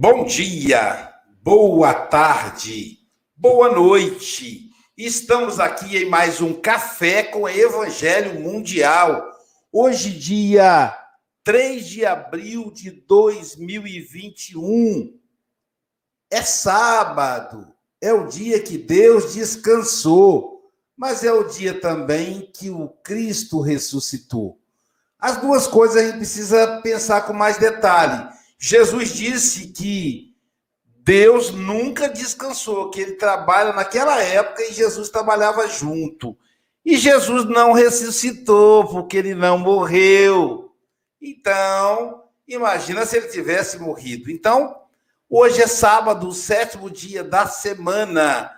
Bom dia, boa tarde, boa noite. Estamos aqui em mais um Café com Evangelho Mundial. Hoje, dia 3 de abril de 2021. É sábado, é o dia que Deus descansou, mas é o dia também que o Cristo ressuscitou. As duas coisas a gente precisa pensar com mais detalhe. Jesus disse que Deus nunca descansou, que ele trabalha naquela época e Jesus trabalhava junto. E Jesus não ressuscitou, porque ele não morreu. Então, imagina se ele tivesse morrido. Então, hoje é sábado, o sétimo dia da semana.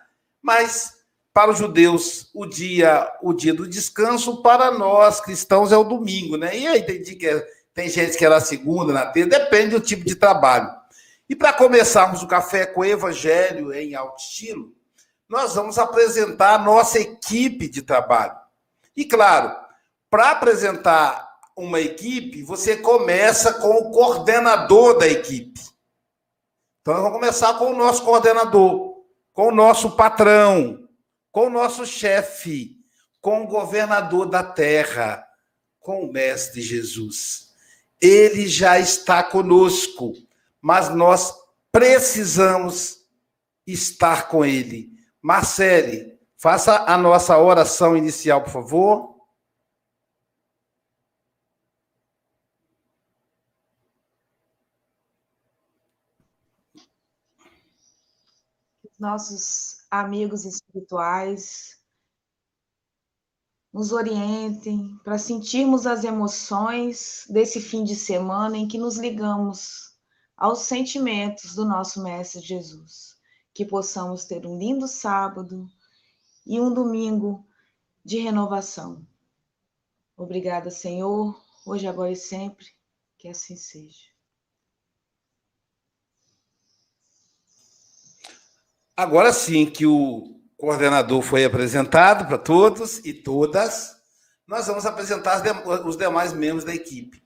Mas para os judeus, o dia, o dia do descanso, para nós cristãos é o domingo, né? E aí tem dia que é tem gente que era na segunda, na terça, depende do tipo de trabalho. E para começarmos o café com Evangelho em alto estilo, nós vamos apresentar a nossa equipe de trabalho. E claro, para apresentar uma equipe, você começa com o coordenador da equipe. Então, nós vamos começar com o nosso coordenador, com o nosso patrão, com o nosso chefe, com o governador da terra, com o Mestre Jesus. Ele já está conosco, mas nós precisamos estar com Ele. Marcele, faça a nossa oração inicial, por favor. Nossos amigos espirituais, nos orientem para sentirmos as emoções desse fim de semana em que nos ligamos aos sentimentos do nosso Mestre Jesus. Que possamos ter um lindo sábado e um domingo de renovação. Obrigada, Senhor, hoje, agora e sempre, que assim seja. Agora sim que o coordenador foi apresentado para todos e todas. Nós vamos apresentar os demais membros da equipe.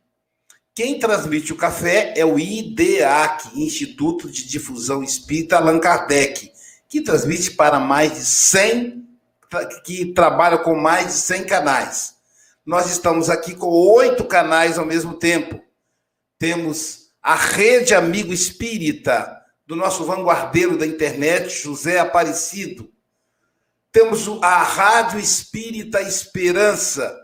Quem transmite o café é o IDEAC, Instituto de Difusão Espírita Allan Kardec, que transmite para mais de 100, que trabalha com mais de 100 canais. Nós estamos aqui com oito canais ao mesmo tempo. Temos a Rede Amigo Espírita, do nosso vanguardeiro da internet, José Aparecido. Temos a Rádio Espírita Esperança,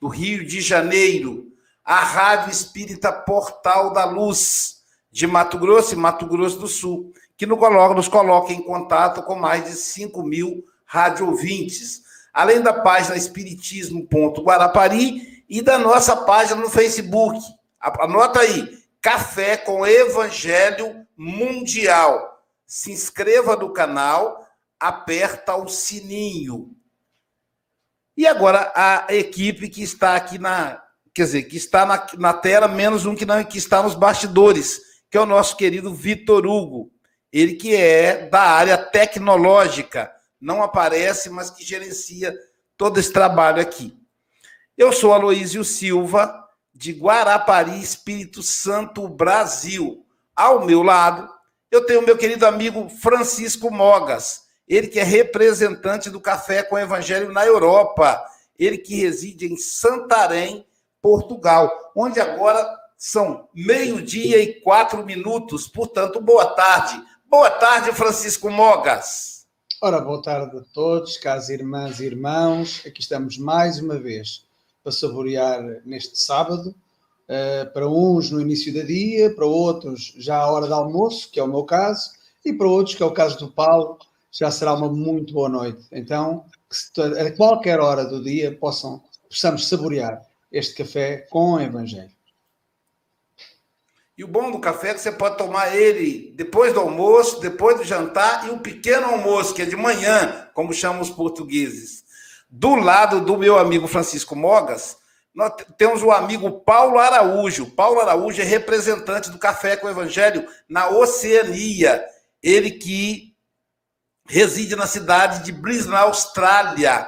do Rio de Janeiro, a Rádio Espírita Portal da Luz, de Mato Grosso e Mato Grosso do Sul, que nos coloca, em contato com mais de 5 mil rádio ouvintes, além da página espiritismo.guarapari e da nossa página no Facebook. Anota aí, Café com Evangelho Mundial. Se inscreva no canal aperta o sininho. E agora a equipe que está aqui na, quer dizer, que está na, na tela, menos um que não que está nos bastidores, que é o nosso querido Vitor Hugo. Ele que é da área tecnológica, não aparece, mas que gerencia todo esse trabalho aqui. Eu sou Aloísio Silva, de Guarapari, Espírito Santo, Brasil. Ao meu lado, eu tenho meu querido amigo Francisco Mogas, ele que é representante do Café com Evangelho na Europa, ele que reside em Santarém, Portugal, onde agora são meio-dia e quatro minutos, portanto, boa tarde. Boa tarde, Francisco Mogas. Ora, boa tarde a todos, caras irmãs e irmãos. Aqui estamos mais uma vez para saborear neste sábado. Uh, para uns no início do dia, para outros já à hora do almoço, que é o meu caso, e para outros, que é o caso do Paulo, já será uma muito boa noite. Então, que a qualquer hora do dia possam, possamos saborear este café com o Evangelho. E o bom do café é que você pode tomar ele depois do almoço, depois do jantar e o pequeno almoço, que é de manhã, como chamam os portugueses. Do lado do meu amigo Francisco Mogas, nós temos o amigo Paulo Araújo. Paulo Araújo é representante do Café com o Evangelho na Oceania. Ele que reside na cidade de Brisbane, Austrália.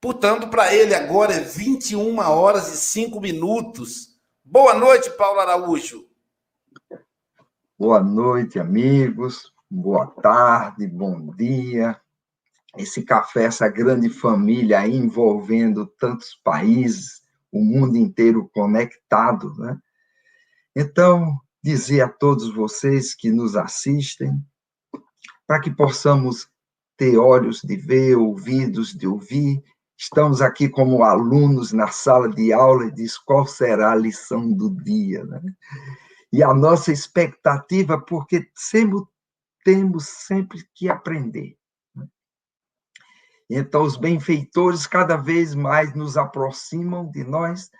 Portanto, para ele agora é 21 horas e 5 minutos. Boa noite, Paulo Araújo. Boa noite, amigos. Boa tarde, bom dia. Esse café, essa grande família envolvendo tantos países, o mundo inteiro conectado, né? Então, dizer a todos vocês que nos assistem, para que possamos ter olhos de ver, ouvidos de ouvir, estamos aqui como alunos na sala de aula e diz qual será a lição do dia, né? E a nossa expectativa, porque sempre, temos sempre que aprender. Né? Então, os benfeitores cada vez mais nos aproximam de nós,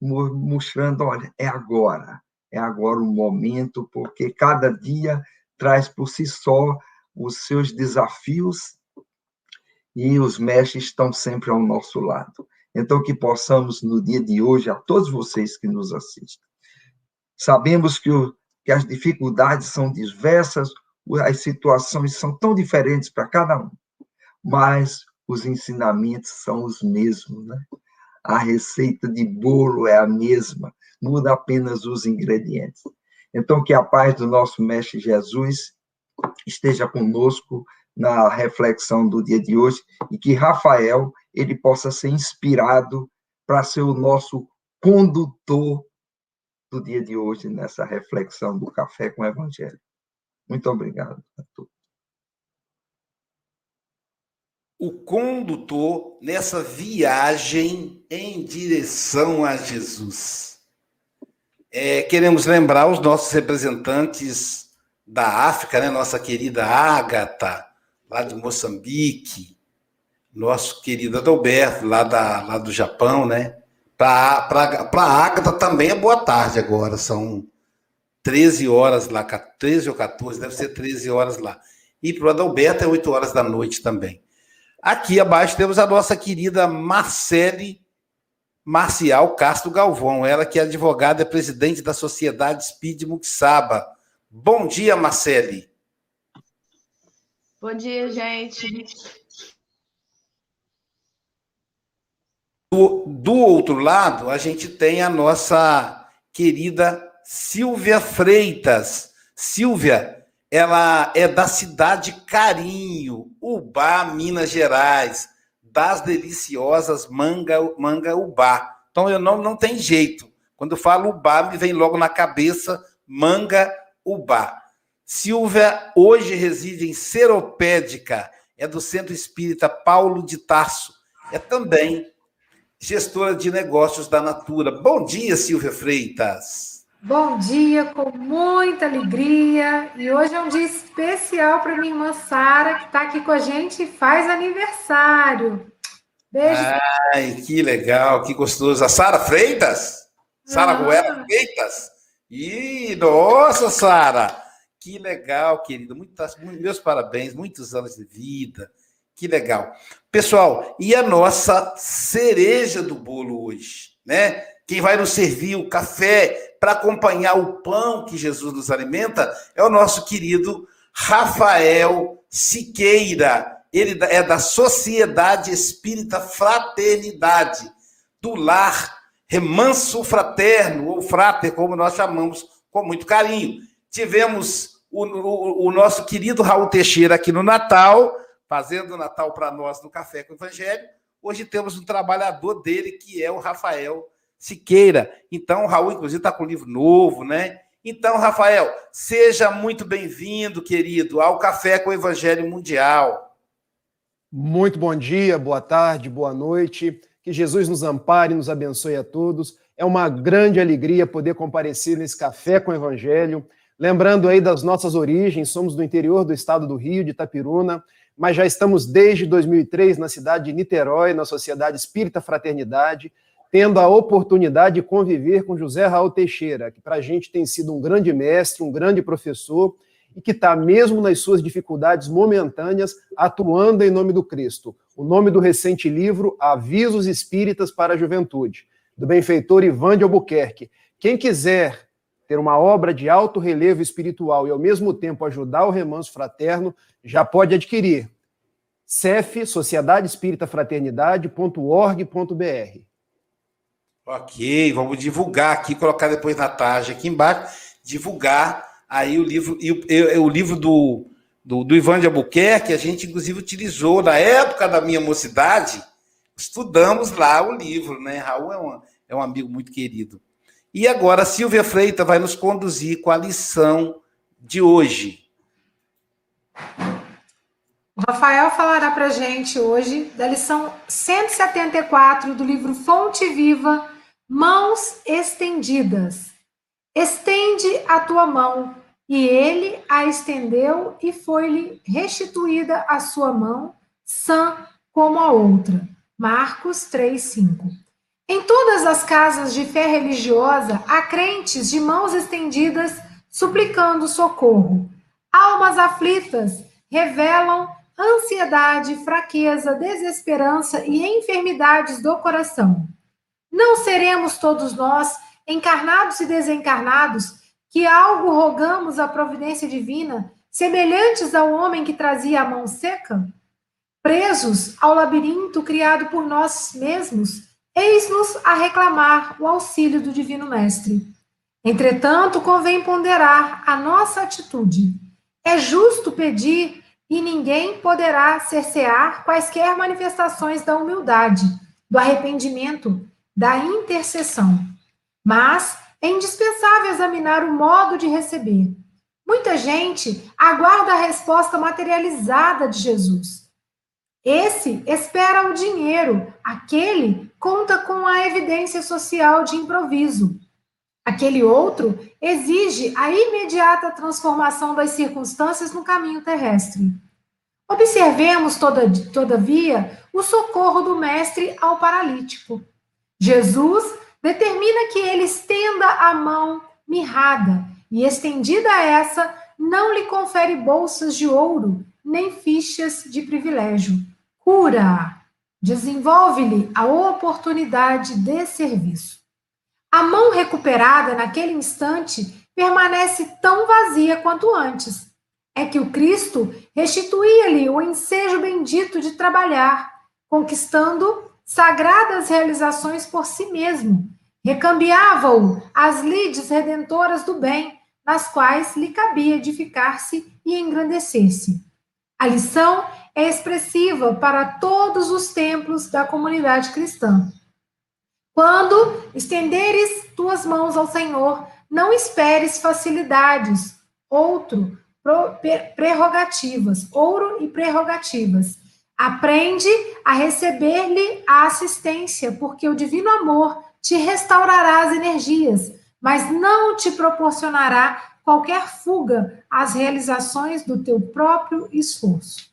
mostrando: olha, é agora, é agora o momento, porque cada dia traz por si só os seus desafios e os mestres estão sempre ao nosso lado. Então, que possamos, no dia de hoje, a todos vocês que nos assistem, sabemos que, o, que as dificuldades são diversas, as situações são tão diferentes para cada um, mas os ensinamentos são os mesmos, né? A receita de bolo é a mesma, muda apenas os ingredientes. Então, que a paz do nosso Mestre Jesus esteja conosco na reflexão do dia de hoje e que Rafael ele possa ser inspirado para ser o nosso condutor do dia de hoje nessa reflexão do café com o Evangelho. Muito obrigado a todos. O condutor nessa viagem em direção a Jesus. É, queremos lembrar os nossos representantes da África, né? nossa querida Ágata, lá de Moçambique, nosso querido Adalberto, lá, da, lá do Japão, né? Para a Ágata também é boa tarde agora, são 13 horas lá, 13 ou 14, deve ser 13 horas lá. E para o Adalberto é 8 horas da noite também. Aqui abaixo temos a nossa querida Marcele Marcial Castro Galvão, ela que é advogada e presidente da Sociedade Speed Muxaba. Bom dia, Marcele. Bom dia, gente. Do, do outro lado, a gente tem a nossa querida Silvia Freitas. Silvia, ela é da cidade Carinho, Ubá, Minas Gerais, das deliciosas manga, manga Ubá. Então, eu não, não tem jeito. Quando eu falo Ubá, me vem logo na cabeça manga Ubá. Silvia hoje reside em Seropédica, é do Centro Espírita Paulo de Tarso. É também gestora de negócios da Natura. Bom dia, Silvia Freitas. Bom dia, com muita alegria. E hoje é um dia especial para minha irmã Sara, que está aqui com a gente e faz aniversário. Beijo. Ai, que legal, que gostoso. A Sara Freitas? Sara ah. Goela Freitas? Ih, nossa, Sara! Que legal, querido. Muitas, meus parabéns, muitos anos de vida. Que legal. Pessoal, e a nossa cereja do bolo hoje, né? Quem vai nos servir o café para acompanhar o pão que Jesus nos alimenta é o nosso querido Rafael Siqueira. Ele é da Sociedade Espírita Fraternidade, do lar Remanso Fraterno, ou Frater, como nós chamamos com muito carinho. Tivemos o, o, o nosso querido Raul Teixeira aqui no Natal, fazendo o Natal para nós no Café com o Evangelho. Hoje temos um trabalhador dele, que é o Rafael Siqueira. Então, o Raul, inclusive, está com um livro novo, né? Então, Rafael, seja muito bem-vindo, querido, ao Café com o Evangelho Mundial. Muito bom dia, boa tarde, boa noite. Que Jesus nos ampare e nos abençoe a todos. É uma grande alegria poder comparecer nesse Café com o Evangelho. Lembrando aí das nossas origens, somos do interior do estado do Rio, de Itapiruna mas já estamos desde 2003 na cidade de Niterói, na Sociedade Espírita Fraternidade, tendo a oportunidade de conviver com José Raul Teixeira, que para a gente tem sido um grande mestre, um grande professor, e que está, mesmo nas suas dificuldades momentâneas, atuando em nome do Cristo. O nome do recente livro, Avisos Espíritas para a Juventude, do benfeitor Ivan de Albuquerque. Quem quiser ter uma obra de alto relevo espiritual e, ao mesmo tempo, ajudar o remanso fraterno, já pode adquirir. CEF, Sociedade Espírita Fraternidade.org.br. Ok, vamos divulgar aqui, colocar depois na tarde aqui embaixo, divulgar Aí o livro, e o, o livro do, do, do Ivan de Albuquerque, a gente inclusive utilizou na época da minha mocidade, estudamos lá o livro, né? Raul é um, é um amigo muito querido. E agora Silvia Freitas vai nos conduzir com a lição de hoje. O Rafael falará para gente hoje da lição 174 do livro Fonte Viva, Mãos Estendidas. Estende a tua mão, e ele a estendeu, e foi-lhe restituída a sua mão, sã como a outra. Marcos 3, 5. Em todas as casas de fé religiosa há crentes de mãos estendidas suplicando socorro. Almas aflitas revelam ansiedade, fraqueza, desesperança e enfermidades do coração. Não seremos todos nós, encarnados e desencarnados, que algo rogamos à providência divina, semelhantes ao homem que trazia a mão seca? Presos ao labirinto criado por nós mesmos, eis-nos a reclamar o auxílio do Divino Mestre. Entretanto, convém ponderar a nossa atitude. É justo pedir e ninguém poderá cercear quaisquer manifestações da humildade, do arrependimento, da intercessão. Mas é indispensável examinar o modo de receber. Muita gente aguarda a resposta materializada de Jesus. Esse espera o dinheiro, aquele conta com a evidência social de improviso. Aquele outro exige a imediata transformação das circunstâncias no caminho terrestre. Observemos, toda, todavia, o socorro do Mestre ao paralítico. Jesus determina que ele estenda a mão mirrada, e estendida essa, não lhe confere bolsas de ouro, nem fichas de privilégio. Cura! Desenvolve-lhe a oportunidade de serviço. A mão recuperada naquele instante permanece tão vazia quanto antes. É que o Cristo restituía-lhe o ensejo bendito de trabalhar, conquistando sagradas realizações por si mesmo. Recambiava-o às lides redentoras do bem, nas quais lhe cabia edificar-se e engrandecer-se. A lição é expressiva para todos os templos da comunidade cristã. Quando estenderes tuas mãos ao Senhor, não esperes facilidades, outro, prerrogativas, ouro e prerrogativas. Aprende a receber-lhe a assistência, porque o divino amor te restaurará as energias, mas não te proporcionará qualquer fuga às realizações do teu próprio esforço.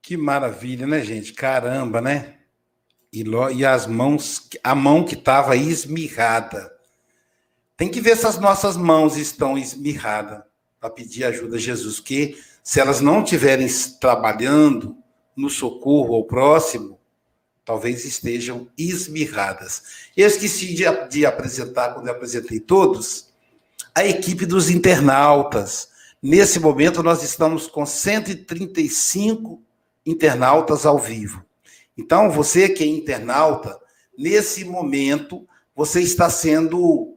Que maravilha, né, gente? Caramba, né? E, e as mãos, a mão que estava esmirrada. Tem que ver se as nossas mãos estão esmirradas para pedir ajuda a Jesus, porque se elas não estiverem trabalhando no socorro ao próximo, talvez estejam esmirradas. Eu esqueci de, de apresentar, quando eu apresentei todos, a equipe dos internautas. Nesse momento, nós estamos com 135 internautas ao vivo. Então, você que é internauta, nesse momento, você está sendo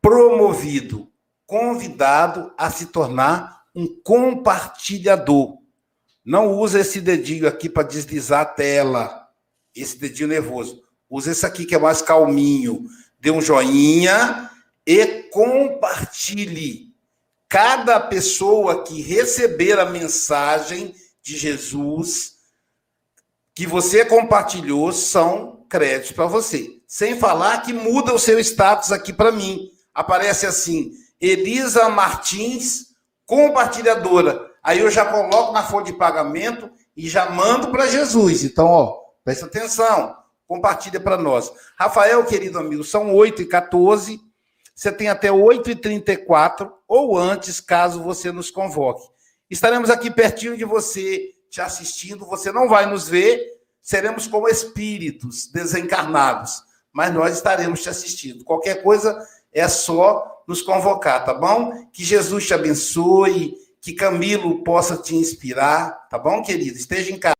promovido, convidado a se tornar um compartilhador. Não usa esse dedinho aqui para deslizar a tela, esse dedinho nervoso. Usa esse aqui que é mais calminho. Dê um joinha e compartilhe. Cada pessoa que receber a mensagem de Jesus que você compartilhou são créditos para você. Sem falar que muda o seu status aqui para mim. Aparece assim: Elisa Martins, compartilhadora. Aí eu já coloco na folha de pagamento e já mando para Jesus. Então, ó, presta atenção, compartilha para nós. Rafael, querido amigo, são 8 e 14 Você tem até 8 e 34 ou antes, caso você nos convoque. Estaremos aqui pertinho de você, te assistindo. Você não vai nos ver, seremos como espíritos desencarnados, mas nós estaremos te assistindo. Qualquer coisa é só nos convocar, tá bom? Que Jesus te abençoe, que Camilo possa te inspirar, tá bom, querido? Esteja em casa.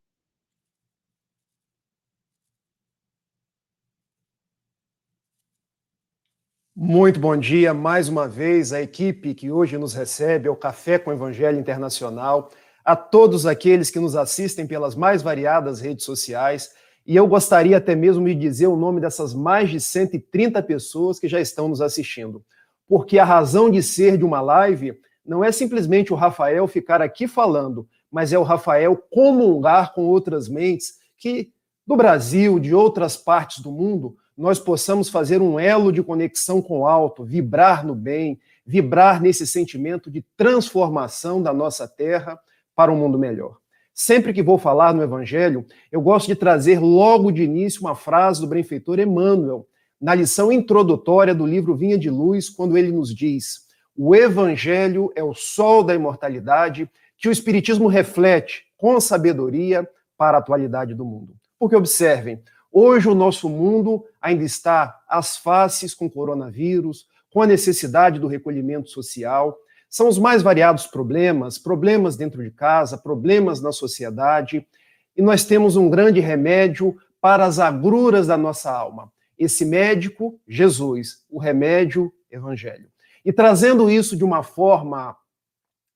Muito bom dia mais uma vez à equipe que hoje nos recebe ao Café com Evangelho Internacional, a todos aqueles que nos assistem pelas mais variadas redes sociais. E eu gostaria até mesmo de dizer o nome dessas mais de 130 pessoas que já estão nos assistindo. Porque a razão de ser de uma live não é simplesmente o Rafael ficar aqui falando, mas é o Rafael comungar com outras mentes que do Brasil, de outras partes do mundo, nós possamos fazer um elo de conexão com o alto, vibrar no bem, vibrar nesse sentimento de transformação da nossa terra para um mundo melhor. Sempre que vou falar no Evangelho, eu gosto de trazer logo de início uma frase do benfeitor Emmanuel, na lição introdutória do livro Vinha de Luz, quando ele nos diz: o Evangelho é o sol da imortalidade que o Espiritismo reflete com sabedoria para a atualidade do mundo. Porque observem, Hoje o nosso mundo ainda está às faces com coronavírus, com a necessidade do recolhimento social. São os mais variados problemas, problemas dentro de casa, problemas na sociedade, e nós temos um grande remédio para as agruras da nossa alma. Esse médico, Jesus, o remédio, Evangelho. E trazendo isso de uma forma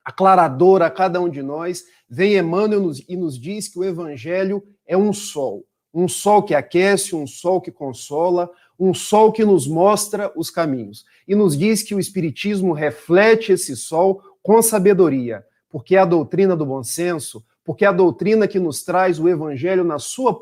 aclaradora a cada um de nós, vem Emmanuel e nos diz que o Evangelho é um sol um sol que aquece, um sol que consola, um sol que nos mostra os caminhos. E nos diz que o Espiritismo reflete esse sol com sabedoria, porque é a doutrina do bom senso, porque é a doutrina que nos traz o Evangelho na sua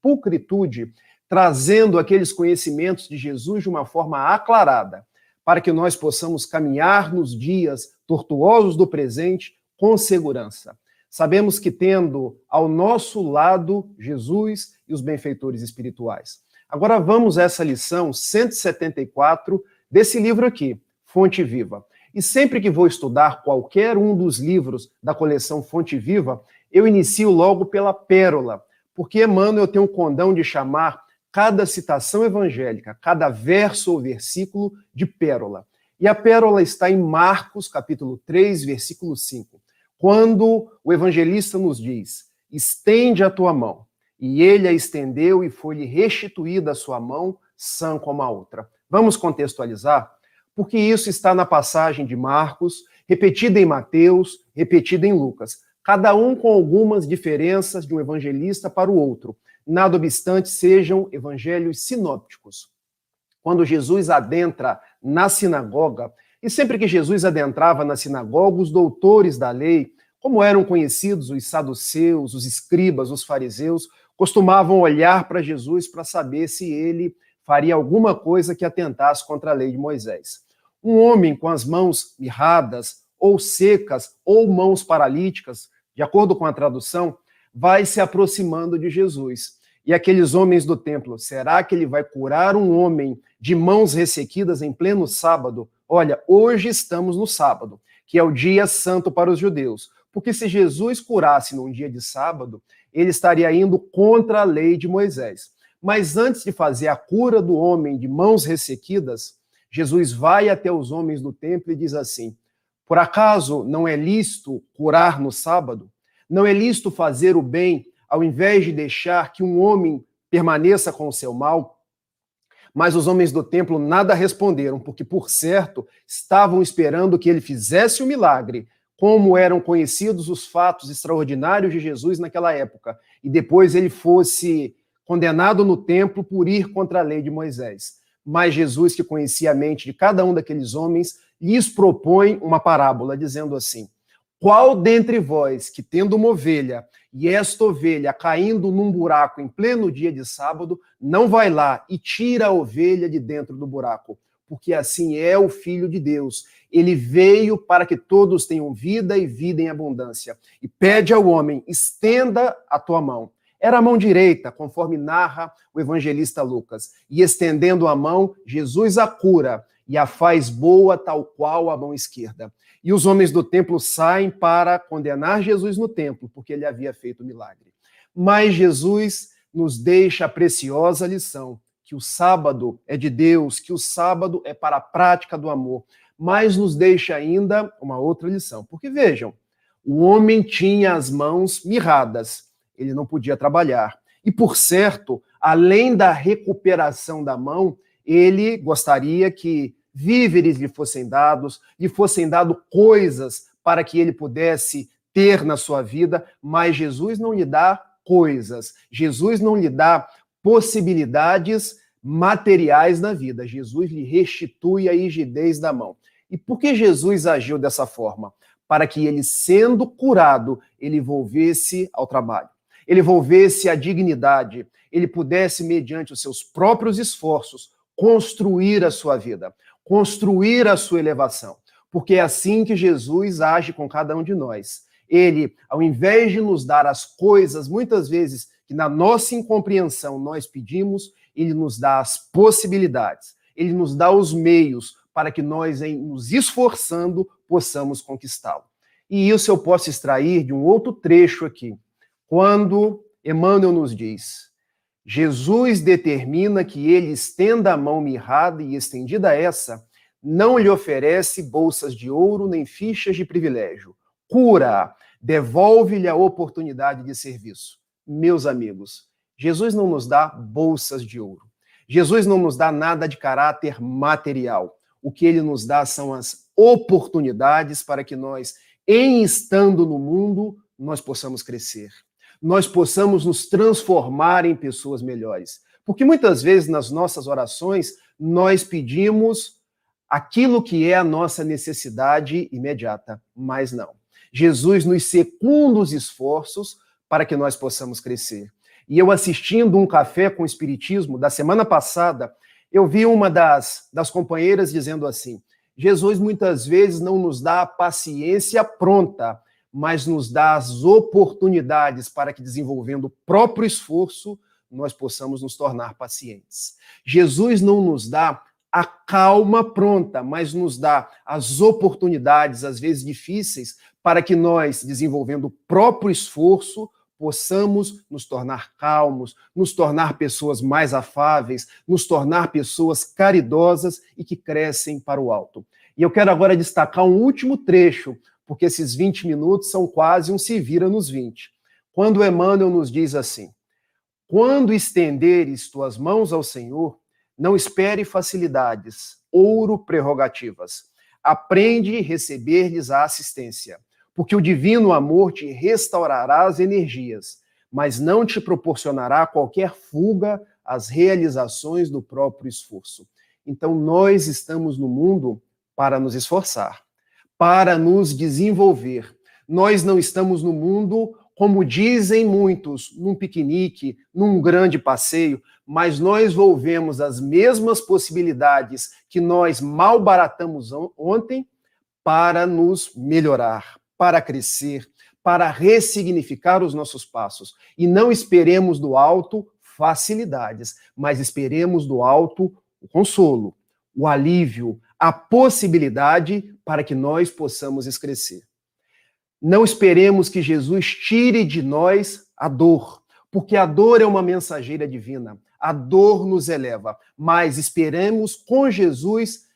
pulcritude, trazendo aqueles conhecimentos de Jesus de uma forma aclarada, para que nós possamos caminhar nos dias tortuosos do presente com segurança. Sabemos que tendo ao nosso lado Jesus e os benfeitores espirituais. Agora vamos a essa lição 174 desse livro aqui, Fonte Viva. E sempre que vou estudar qualquer um dos livros da coleção Fonte Viva, eu inicio logo pela pérola, porque Emmanuel tem um condão de chamar cada citação evangélica, cada verso ou versículo de pérola. E a pérola está em Marcos, capítulo 3, versículo 5 quando o evangelista nos diz: estende a tua mão, e ele a estendeu e foi-lhe restituída a sua mão, sã como a outra. Vamos contextualizar? Porque isso está na passagem de Marcos, repetida em Mateus, repetida em Lucas, cada um com algumas diferenças de um evangelista para o outro, nada obstante sejam evangelhos sinópticos. Quando Jesus adentra na sinagoga, e sempre que Jesus adentrava na sinagoga, os doutores da lei, como eram conhecidos os saduceus, os escribas, os fariseus, costumavam olhar para Jesus para saber se ele faria alguma coisa que atentasse contra a lei de Moisés. Um homem com as mãos mirradas, ou secas, ou mãos paralíticas, de acordo com a tradução, vai se aproximando de Jesus. E aqueles homens do templo, será que ele vai curar um homem de mãos ressequidas em pleno sábado? Olha, hoje estamos no sábado, que é o dia santo para os judeus. Porque se Jesus curasse num dia de sábado, ele estaria indo contra a lei de Moisés. Mas antes de fazer a cura do homem de mãos ressequidas, Jesus vai até os homens do templo e diz assim: Por acaso não é lícito curar no sábado? Não é lícito fazer o bem ao invés de deixar que um homem permaneça com o seu mal? Mas os homens do templo nada responderam, porque, por certo, estavam esperando que ele fizesse o milagre, como eram conhecidos os fatos extraordinários de Jesus naquela época, e depois ele fosse condenado no templo por ir contra a lei de Moisés. Mas Jesus, que conhecia a mente de cada um daqueles homens, lhes propõe uma parábola, dizendo assim: Qual dentre vós, que tendo uma ovelha e esta ovelha caindo num buraco em pleno dia de sábado, não vai lá e tira a ovelha de dentro do buraco, porque assim é o Filho de Deus. Ele veio para que todos tenham vida e vida em abundância. E pede ao homem: estenda a tua mão. Era a mão direita, conforme narra o evangelista Lucas. E estendendo a mão, Jesus a cura e a faz boa, tal qual a mão esquerda. E os homens do templo saem para condenar Jesus no templo, porque ele havia feito o milagre. Mas Jesus nos deixa a preciosa lição que o sábado é de Deus, que o sábado é para a prática do amor. Mas nos deixa ainda uma outra lição. Porque vejam, o homem tinha as mãos mirradas, ele não podia trabalhar. E por certo, além da recuperação da mão, ele gostaria que víveres lhe fossem dados, lhe fossem dado coisas para que ele pudesse ter na sua vida, mas Jesus não lhe dá coisas. Jesus não lhe dá possibilidades materiais na vida. Jesus lhe restitui a rigidez da mão. E por que Jesus agiu dessa forma? Para que ele, sendo curado, ele volvesse ao trabalho, ele volvesse à dignidade, ele pudesse, mediante os seus próprios esforços, construir a sua vida, construir a sua elevação. Porque é assim que Jesus age com cada um de nós. Ele, ao invés de nos dar as coisas, muitas vezes, que na nossa incompreensão nós pedimos, ele nos dá as possibilidades, ele nos dá os meios para que nós, em nos esforçando, possamos conquistá-lo. E isso eu posso extrair de um outro trecho aqui, quando Emmanuel nos diz: Jesus determina que ele estenda a mão mirrada e estendida essa, não lhe oferece bolsas de ouro nem fichas de privilégio. Cura, devolve-lhe a oportunidade de serviço. Meus amigos, Jesus não nos dá bolsas de ouro. Jesus não nos dá nada de caráter material. O que ele nos dá são as oportunidades para que nós, em estando no mundo, nós possamos crescer nós possamos nos transformar em pessoas melhores. Porque muitas vezes nas nossas orações nós pedimos aquilo que é a nossa necessidade imediata, mas não. Jesus nos secunda os esforços para que nós possamos crescer. E eu assistindo um café com o Espiritismo da semana passada, eu vi uma das, das companheiras dizendo assim: Jesus muitas vezes não nos dá a paciência pronta, mas nos dá as oportunidades para que, desenvolvendo o próprio esforço, nós possamos nos tornar pacientes. Jesus não nos dá a calma pronta, mas nos dá as oportunidades, às vezes difíceis, para que nós, desenvolvendo o próprio esforço, possamos nos tornar calmos, nos tornar pessoas mais afáveis, nos tornar pessoas caridosas e que crescem para o alto. E eu quero agora destacar um último trecho porque esses 20 minutos são quase um se vira nos 20. Quando Emmanuel nos diz assim: Quando estenderes tuas mãos ao Senhor, não espere facilidades, ouro prerrogativas. Aprende a receber-lhes a assistência, porque o divino amor te restaurará as energias, mas não te proporcionará qualquer fuga às realizações do próprio esforço. Então, nós estamos no mundo para nos esforçar para nos desenvolver. Nós não estamos no mundo, como dizem muitos, num piquenique, num grande passeio, mas nós volvemos as mesmas possibilidades que nós mal baratamos ontem para nos melhorar, para crescer, para ressignificar os nossos passos. E não esperemos do alto facilidades, mas esperemos do alto o consolo, o alívio, a possibilidade para que nós possamos crescer. Não esperemos que Jesus tire de nós a dor, porque a dor é uma mensageira divina. A dor nos eleva, mas esperemos com Jesus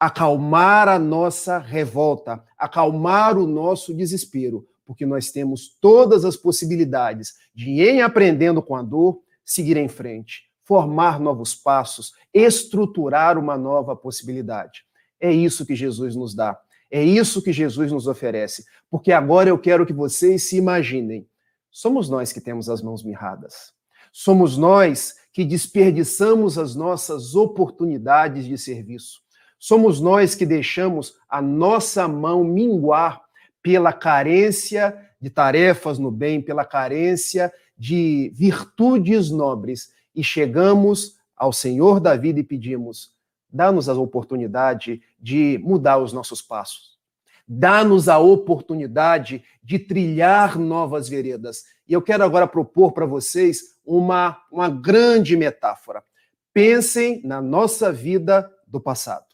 acalmar a nossa revolta, acalmar o nosso desespero, porque nós temos todas as possibilidades de, em aprendendo com a dor, seguir em frente formar novos passos, estruturar uma nova possibilidade. É isso que Jesus nos dá. É isso que Jesus nos oferece. Porque agora eu quero que vocês se imaginem. Somos nós que temos as mãos mirradas. Somos nós que desperdiçamos as nossas oportunidades de serviço. Somos nós que deixamos a nossa mão minguar pela carência de tarefas no bem, pela carência de virtudes nobres e chegamos ao Senhor da vida e pedimos: dá-nos a oportunidade de mudar os nossos passos. Dá-nos a oportunidade de trilhar novas veredas. E eu quero agora propor para vocês uma, uma grande metáfora. Pensem na nossa vida do passado,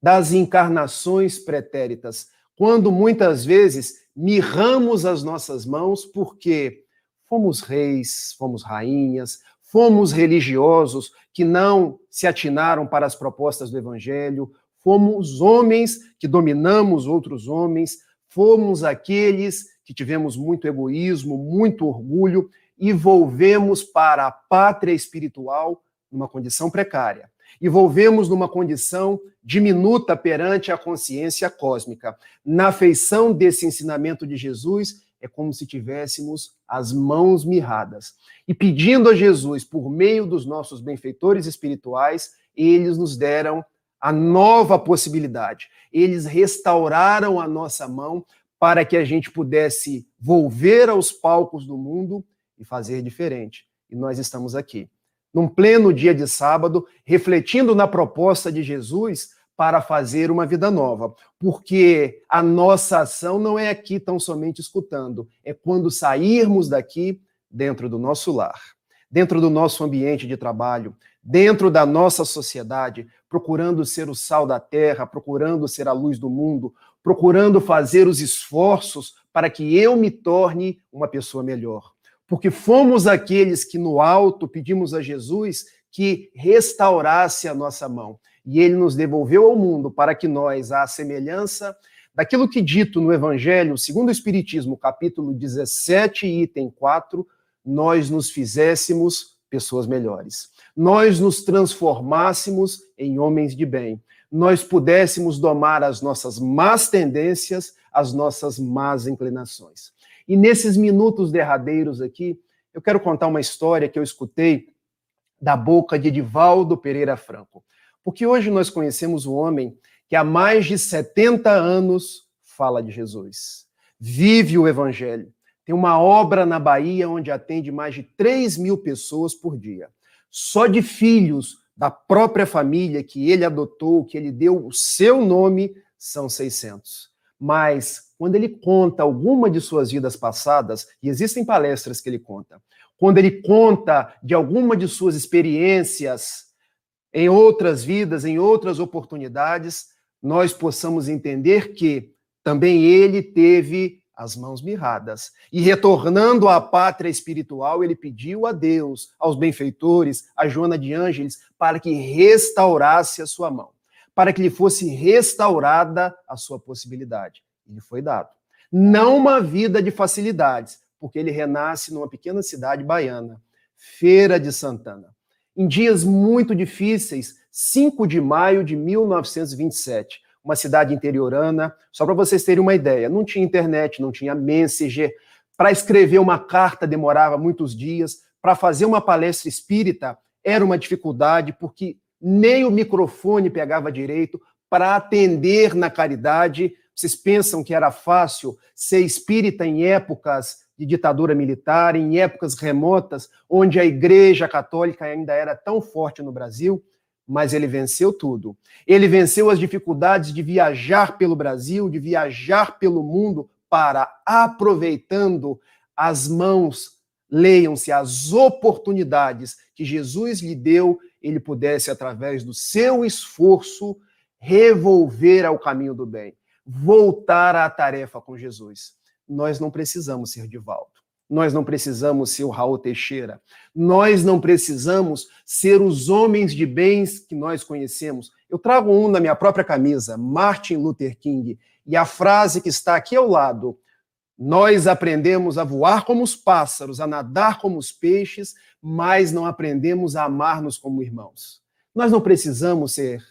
das encarnações pretéritas, quando muitas vezes mirramos as nossas mãos porque fomos reis, fomos rainhas, fomos religiosos que não se atinaram para as propostas do evangelho, fomos homens que dominamos outros homens, fomos aqueles que tivemos muito egoísmo, muito orgulho e volvemos para a pátria espiritual numa condição precária. e volvemos numa condição diminuta perante a consciência cósmica. Na feição desse ensinamento de Jesus, é como se tivéssemos as mãos mirradas. E pedindo a Jesus, por meio dos nossos benfeitores espirituais, eles nos deram a nova possibilidade. Eles restauraram a nossa mão para que a gente pudesse volver aos palcos do mundo e fazer diferente. E nós estamos aqui, num pleno dia de sábado, refletindo na proposta de Jesus para fazer uma vida nova, porque a nossa ação não é aqui tão somente escutando, é quando sairmos daqui dentro do nosso lar, dentro do nosso ambiente de trabalho, dentro da nossa sociedade, procurando ser o sal da terra, procurando ser a luz do mundo, procurando fazer os esforços para que eu me torne uma pessoa melhor. Porque fomos aqueles que no alto pedimos a Jesus que restaurasse a nossa mão e ele nos devolveu ao mundo para que nós, à semelhança daquilo que dito no Evangelho, segundo o Espiritismo, capítulo 17, item 4, nós nos fizéssemos pessoas melhores. Nós nos transformássemos em homens de bem. Nós pudéssemos domar as nossas más tendências, as nossas más inclinações. E nesses minutos derradeiros aqui, eu quero contar uma história que eu escutei da boca de Edivaldo Pereira Franco. Porque hoje nós conhecemos um homem que há mais de 70 anos fala de Jesus, vive o Evangelho. Tem uma obra na Bahia onde atende mais de 3 mil pessoas por dia. Só de filhos da própria família que ele adotou, que ele deu o seu nome, são 600. Mas quando ele conta alguma de suas vidas passadas, e existem palestras que ele conta, quando ele conta de alguma de suas experiências em outras vidas, em outras oportunidades, nós possamos entender que também ele teve as mãos mirradas. E retornando à pátria espiritual, ele pediu a Deus, aos benfeitores, a Joana de Ângeles, para que restaurasse a sua mão, para que lhe fosse restaurada a sua possibilidade. E lhe foi dado. Não uma vida de facilidades, porque ele renasce numa pequena cidade baiana, Feira de Santana em dias muito difíceis, 5 de maio de 1927, uma cidade interiorana. Só para vocês terem uma ideia, não tinha internet, não tinha Messenger. Para escrever uma carta demorava muitos dias. Para fazer uma palestra espírita era uma dificuldade, porque nem o microfone pegava direito. Para atender na caridade, vocês pensam que era fácil ser espírita em épocas de ditadura militar, em épocas remotas, onde a Igreja Católica ainda era tão forte no Brasil, mas ele venceu tudo. Ele venceu as dificuldades de viajar pelo Brasil, de viajar pelo mundo, para, aproveitando as mãos, leiam-se, as oportunidades que Jesus lhe deu, ele pudesse, através do seu esforço, revolver ao caminho do bem, voltar à tarefa com Jesus nós não precisamos ser Divaldo. Nós não precisamos ser o Raul Teixeira. Nós não precisamos ser os homens de bens que nós conhecemos. Eu trago um na minha própria camisa, Martin Luther King, e a frase que está aqui ao lado: Nós aprendemos a voar como os pássaros, a nadar como os peixes, mas não aprendemos a amar-nos como irmãos. Nós não precisamos ser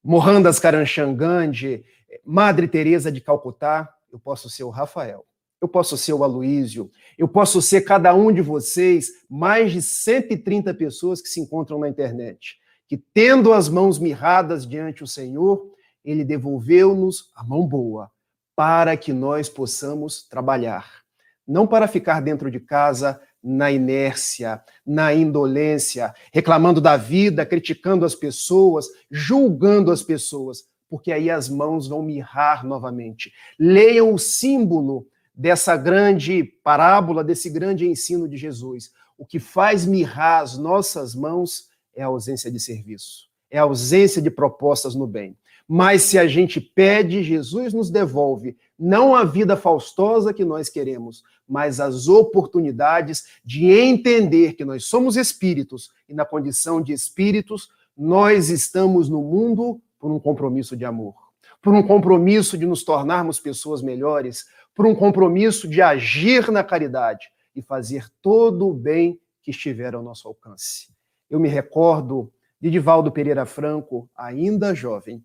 Mohandas Karamchand Gandhi, Madre Teresa de Calcutá, eu posso ser o Rafael, eu posso ser o Aloísio, eu posso ser cada um de vocês, mais de 130 pessoas que se encontram na internet, que tendo as mãos mirradas diante do Senhor, ele devolveu-nos a mão boa, para que nós possamos trabalhar. Não para ficar dentro de casa na inércia, na indolência, reclamando da vida, criticando as pessoas, julgando as pessoas, porque aí as mãos vão mirrar novamente. Leiam o símbolo dessa grande parábola, desse grande ensino de Jesus. O que faz mirrar as nossas mãos é a ausência de serviço, é a ausência de propostas no bem. Mas se a gente pede, Jesus nos devolve não a vida faustosa que nós queremos, mas as oportunidades de entender que nós somos espíritos e, na condição de espíritos, nós estamos no mundo por um compromisso de amor, por um compromisso de nos tornarmos pessoas melhores, por um compromisso de agir na caridade e fazer todo o bem que estiver ao nosso alcance. Eu me recordo de Divaldo Pereira Franco, ainda jovem,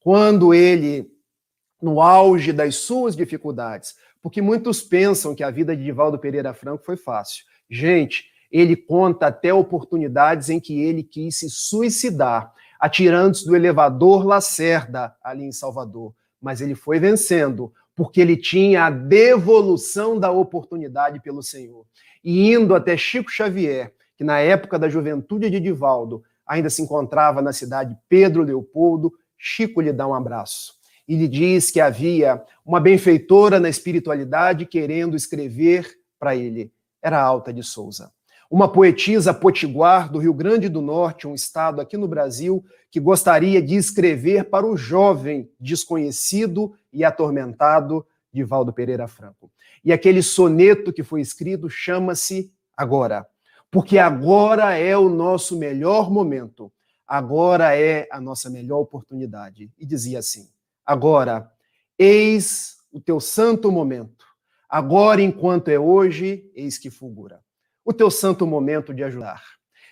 quando ele, no auge das suas dificuldades, porque muitos pensam que a vida de Divaldo Pereira Franco foi fácil. Gente, ele conta até oportunidades em que ele quis se suicidar, atirando-se do elevador Lacerda, ali em Salvador. Mas ele foi vencendo, porque ele tinha a devolução da oportunidade pelo Senhor. E indo até Chico Xavier, que na época da juventude de Divaldo ainda se encontrava na cidade Pedro Leopoldo, Chico lhe dá um abraço. E lhe diz que havia uma benfeitora na espiritualidade querendo escrever para ele. Era Alta de Souza uma poetisa potiguar do Rio Grande do Norte, um estado aqui no Brasil, que gostaria de escrever para o jovem desconhecido e atormentado Divaldo Pereira Franco. E aquele soneto que foi escrito chama-se Agora, porque agora é o nosso melhor momento, agora é a nossa melhor oportunidade. E dizia assim: Agora, eis o teu santo momento, agora enquanto é hoje, eis que fulgura o teu santo momento de ajudar.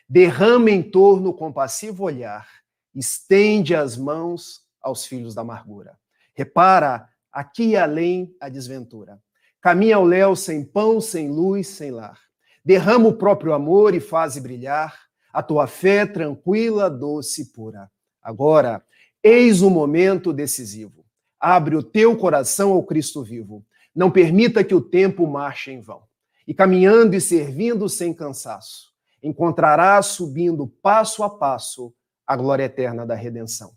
Derrama em torno o compassivo olhar, estende as mãos aos filhos da amargura. Repara, aqui e além a desventura. Caminha ao léu sem pão, sem luz, sem lar. Derrama o próprio amor e faze brilhar a tua fé tranquila, doce e pura. Agora, eis o momento decisivo. Abre o teu coração ao Cristo vivo. Não permita que o tempo marche em vão e caminhando e servindo sem cansaço, encontrarás subindo passo a passo a glória eterna da redenção.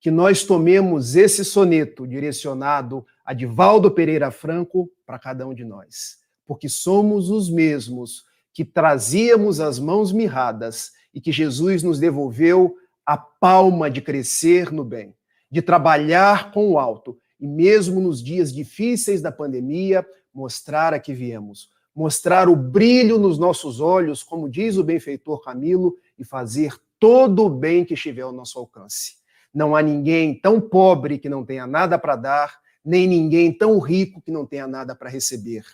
Que nós tomemos esse soneto direcionado a Divaldo Pereira Franco para cada um de nós, porque somos os mesmos que trazíamos as mãos mirradas e que Jesus nos devolveu a palma de crescer no bem, de trabalhar com o alto e mesmo nos dias difíceis da pandemia, mostrar a que viemos mostrar o brilho nos nossos olhos, como diz o benfeitor Camilo, e fazer todo o bem que estiver ao nosso alcance. Não há ninguém tão pobre que não tenha nada para dar, nem ninguém tão rico que não tenha nada para receber.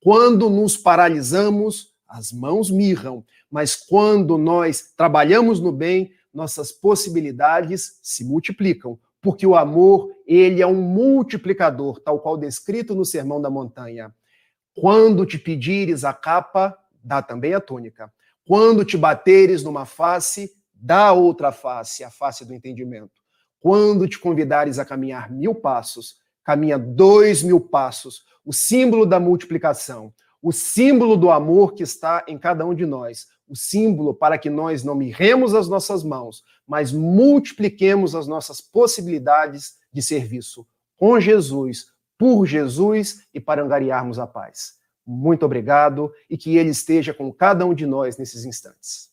Quando nos paralisamos, as mãos mirram, mas quando nós trabalhamos no bem, nossas possibilidades se multiplicam, porque o amor, ele é um multiplicador, tal qual descrito no Sermão da Montanha. Quando te pedires a capa, dá também a túnica. Quando te bateres numa face, dá outra face, a face do entendimento. Quando te convidares a caminhar mil passos, caminha dois mil passos. O símbolo da multiplicação, o símbolo do amor que está em cada um de nós, o símbolo para que nós não mirremos as nossas mãos, mas multipliquemos as nossas possibilidades de serviço com Jesus, por Jesus e para angariarmos a paz. Muito obrigado e que Ele esteja com cada um de nós nesses instantes.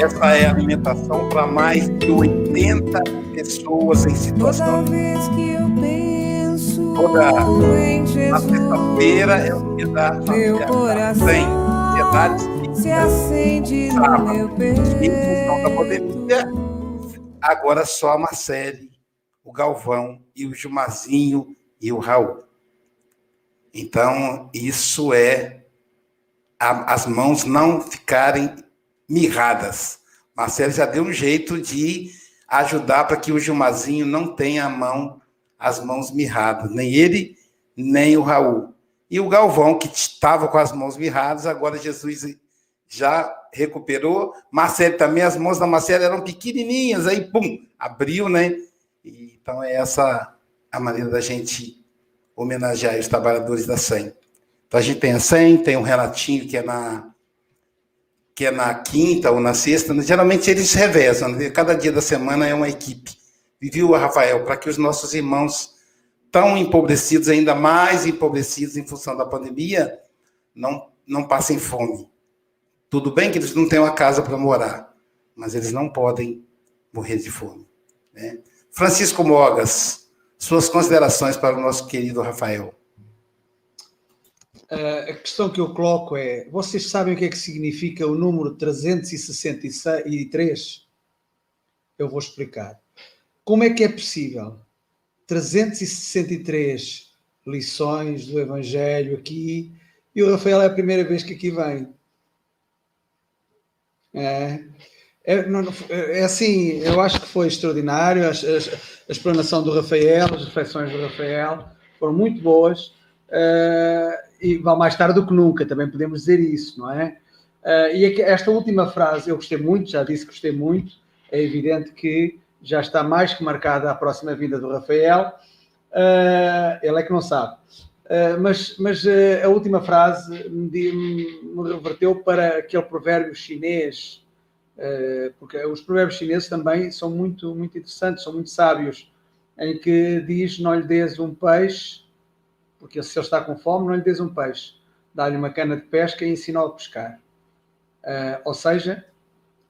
Essa é a alimentação para mais de 80 pessoas em situação. Toda vez que eu penso Toda Jesus, sexta-feira é o dia da sem ansiedades se acende no Sábado, meu em função da peito. pandemia, agora só a Marcele, o Galvão e o Gilmazinho e o Raul. Então, isso é a- as mãos não ficarem mirradas. Marcelo já deu um jeito de ajudar para que o Gilmazinho não tenha a mão, as mãos mirradas, nem ele, nem o Raul. E o Galvão, que estava com as mãos mirradas, agora Jesus já recuperou. Marcelo também, as mãos da Marcelo eram pequenininhas, aí, pum, abriu, né? E, então, é essa a maneira da gente homenagear os trabalhadores da SEM. Então, a gente tem a SEM, tem um relatinho que é na que é na quinta ou na sexta, né? geralmente eles revezam, né? cada dia da semana é uma equipe. Viu, Rafael, para que os nossos irmãos tão empobrecidos, ainda mais empobrecidos em função da pandemia, não, não passem fome. Tudo bem que eles não têm uma casa para morar, mas eles não podem morrer de fome. Né? Francisco Mogas, suas considerações para o nosso querido Rafael. Uh, a questão que eu coloco é: vocês sabem o que é que significa o número 363? Eu vou explicar. Como é que é possível 363 lições do Evangelho aqui e o Rafael é a primeira vez que aqui vem? É, é, não, é assim, eu acho que foi extraordinário. A, a explanação do Rafael, as reflexões do Rafael foram muito boas. Uh, e vale mais tarde do que nunca, também podemos dizer isso, não é? Uh, e esta última frase eu gostei muito, já disse que gostei muito, é evidente que já está mais que marcada a próxima vinda do Rafael, uh, ele é que não sabe. Uh, mas mas a última frase me, me, reverteu para aquele provérbio chinês, porque os provérbios chineses também são muito, muito interessantes, são muito sábios, em que diz: Não lhe des um peixe porque se ele está com fome, não lhe des um peixe, dá-lhe uma cana de pesca e ensina-o a pescar. Uh, ou seja,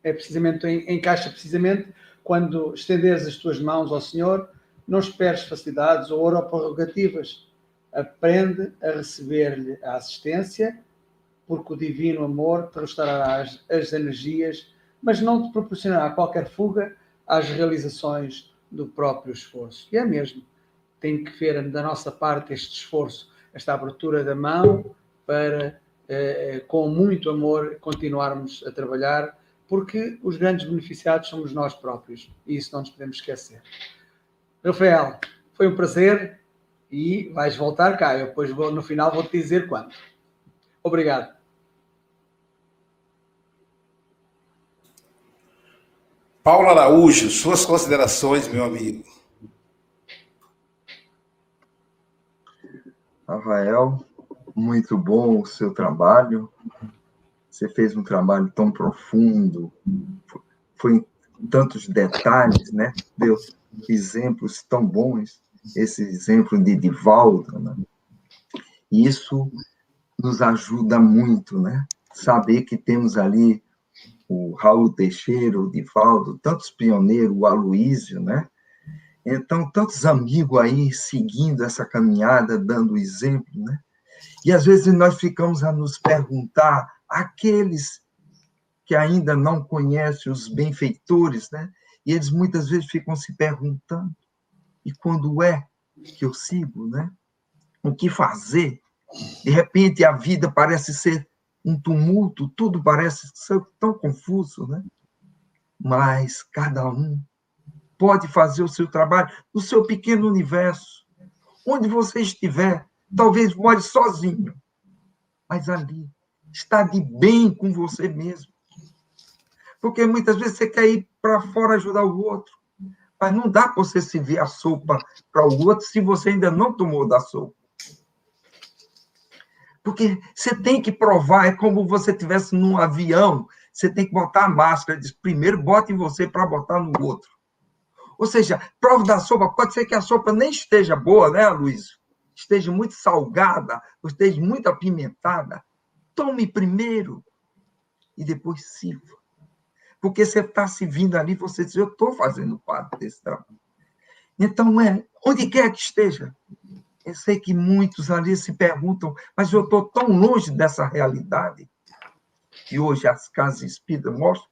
é precisamente, encaixa precisamente quando estenderes as tuas mãos ao Senhor, não esperes facilidades ou prerrogativas. Aprende a receber-lhe a assistência, porque o divino amor te restaurará as, as energias, mas não te proporcionará qualquer fuga às realizações do próprio esforço. E é mesmo tem que ver da nossa parte este esforço, esta abertura da mão para, eh, com muito amor, continuarmos a trabalhar, porque os grandes beneficiados somos nós próprios e isso não nos podemos esquecer. Rafael, foi um prazer e vais voltar cá. Eu depois vou, no final vou-te dizer quando. Obrigado. Paulo Araújo, suas considerações, meu amigo. Rafael, muito bom o seu trabalho. Você fez um trabalho tão profundo, foi em tantos detalhes, né? Deu exemplos tão bons, esse exemplo de Divaldo, né? Isso nos ajuda muito, né? Saber que temos ali o Raul Teixeira, o Divaldo, tantos pioneiros, o Aloísio, né? Então, tantos amigos aí seguindo essa caminhada, dando exemplo, né? E às vezes nós ficamos a nos perguntar, aqueles que ainda não conhecem os benfeitores, né? E eles muitas vezes ficam se perguntando: e quando é que eu sigo, né? O que fazer? De repente a vida parece ser um tumulto, tudo parece ser tão confuso, né? Mas cada um pode fazer o seu trabalho no seu pequeno universo. Onde você estiver, talvez more sozinho, mas ali está de bem com você mesmo. Porque muitas vezes você quer ir para fora ajudar o outro, mas não dá para você servir a sopa para o outro se você ainda não tomou da sopa. Porque você tem que provar, é como você estivesse num avião, você tem que botar a máscara, diz, primeiro bota em você para botar no outro. Ou seja, prova da sopa, pode ser que a sopa nem esteja boa, né, Luiz? Esteja muito salgada, esteja muito apimentada. Tome primeiro e depois sirva. Porque você está se vindo ali, você diz, eu estou fazendo parte desse trabalho. Então, é, onde quer que esteja, eu sei que muitos ali se perguntam, mas eu estou tão longe dessa realidade, que hoje as casas espíritas mostram,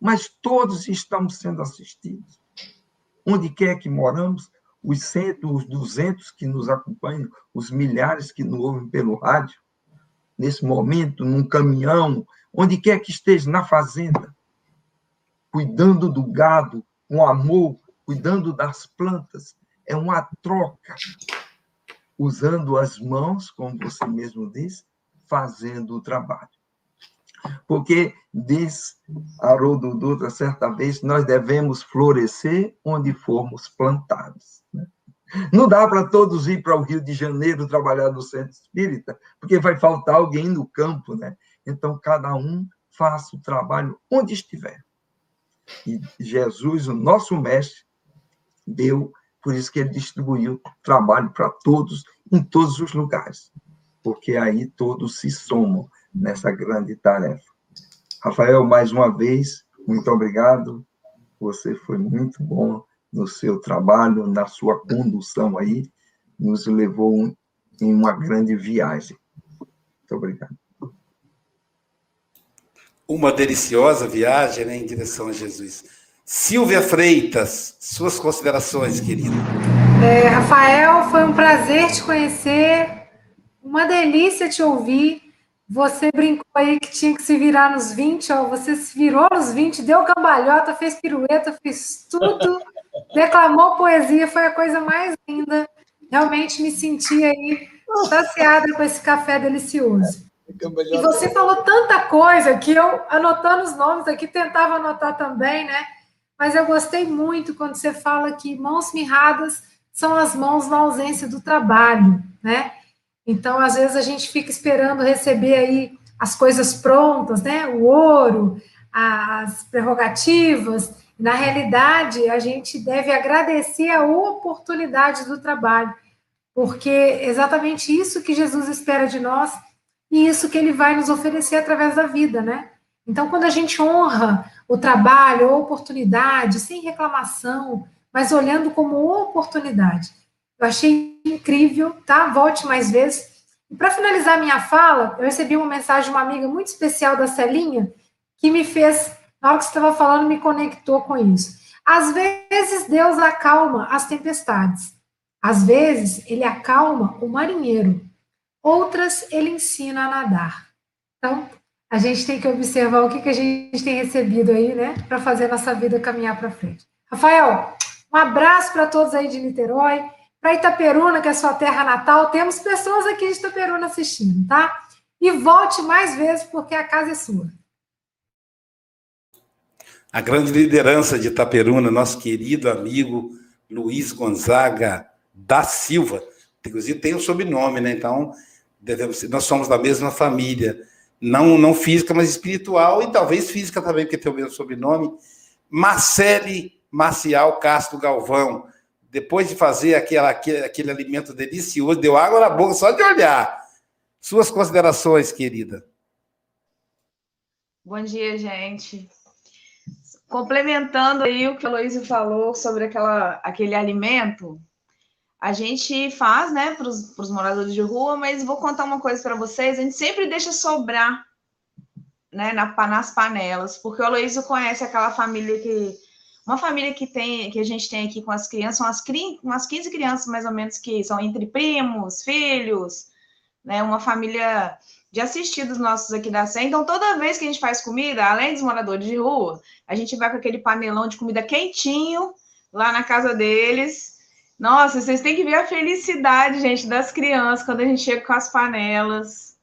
mas todos estamos sendo assistidos onde quer que moramos, os 100, os 200 que nos acompanham, os milhares que nos ouvem pelo rádio, nesse momento, num caminhão, onde quer que esteja, na fazenda, cuidando do gado, com amor, cuidando das plantas, é uma troca, usando as mãos, como você mesmo disse, fazendo o trabalho. Porque diz Haroldo Dutra certa vez, nós devemos florescer onde formos plantados. né? Não dá para todos ir para o Rio de Janeiro trabalhar no centro espírita, porque vai faltar alguém no campo, né? Então, cada um faça o trabalho onde estiver. E Jesus, o nosso mestre, deu, por isso que ele distribuiu trabalho para todos, em todos os lugares, porque aí todos se somam nessa grande tarefa. Rafael, mais uma vez, muito obrigado. Você foi muito bom no seu trabalho, na sua condução aí, nos levou em uma grande viagem. Muito obrigado. Uma deliciosa viagem né, em direção a Jesus. Silvia Freitas, suas considerações, querida. É, Rafael, foi um prazer te conhecer, uma delícia te ouvir. Você brincou aí que tinha que se virar nos 20, ó, você se virou nos 20, deu cambalhota, fez pirueta, fez tudo, declamou poesia, foi a coisa mais linda. Realmente me senti aí saciada com esse café delicioso. E você falou tanta coisa que eu, anotando os nomes aqui, tentava anotar também, né? Mas eu gostei muito quando você fala que mãos mirradas são as mãos na ausência do trabalho, né? Então, às vezes, a gente fica esperando receber aí as coisas prontas, né? O ouro, as prerrogativas. Na realidade, a gente deve agradecer a oportunidade do trabalho, porque é exatamente isso que Jesus espera de nós e isso que ele vai nos oferecer através da vida, né? Então, quando a gente honra o trabalho, a oportunidade, sem reclamação, mas olhando como oportunidade. Eu achei incrível, tá? Volte mais vezes. E para finalizar minha fala, eu recebi uma mensagem de uma amiga muito especial da Celinha, que me fez, na hora que você estava falando, me conectou com isso. Às vezes Deus acalma as tempestades. Às vezes ele acalma o marinheiro. Outras ele ensina a nadar. Então, a gente tem que observar o que, que a gente tem recebido aí, né, para fazer nossa vida caminhar para frente. Rafael, um abraço para todos aí de Niterói, para Itaperuna, que é sua terra natal. Temos pessoas aqui de Itaperuna assistindo, tá? E volte mais vezes, porque a casa é sua. A grande liderança de Itaperuna, nosso querido amigo Luiz Gonzaga da Silva. Inclusive tem o sobrenome, né? Então, devemos, nós somos da mesma família. Não, não física, mas espiritual, e talvez física também, porque tem o mesmo sobrenome. Marcele Marcial Castro Galvão. Depois de fazer aquela, aquele, aquele alimento delicioso, deu água na boca só de olhar. Suas considerações, querida. Bom dia, gente. Complementando aí o que o Luísio falou sobre aquela, aquele alimento, a gente faz, né, para os moradores de rua, mas vou contar uma coisa para vocês: a gente sempre deixa sobrar, né, na, nas panelas, porque o Aloysio conhece aquela família que. Uma família que tem que a gente tem aqui com as crianças, são as, umas 15 crianças mais ou menos que são entre primos, filhos, né? Uma família de assistidos nossos aqui da Sé. Então, toda vez que a gente faz comida, além dos moradores de rua, a gente vai com aquele panelão de comida quentinho lá na casa deles. Nossa, vocês têm que ver a felicidade, gente, das crianças quando a gente chega com as panelas.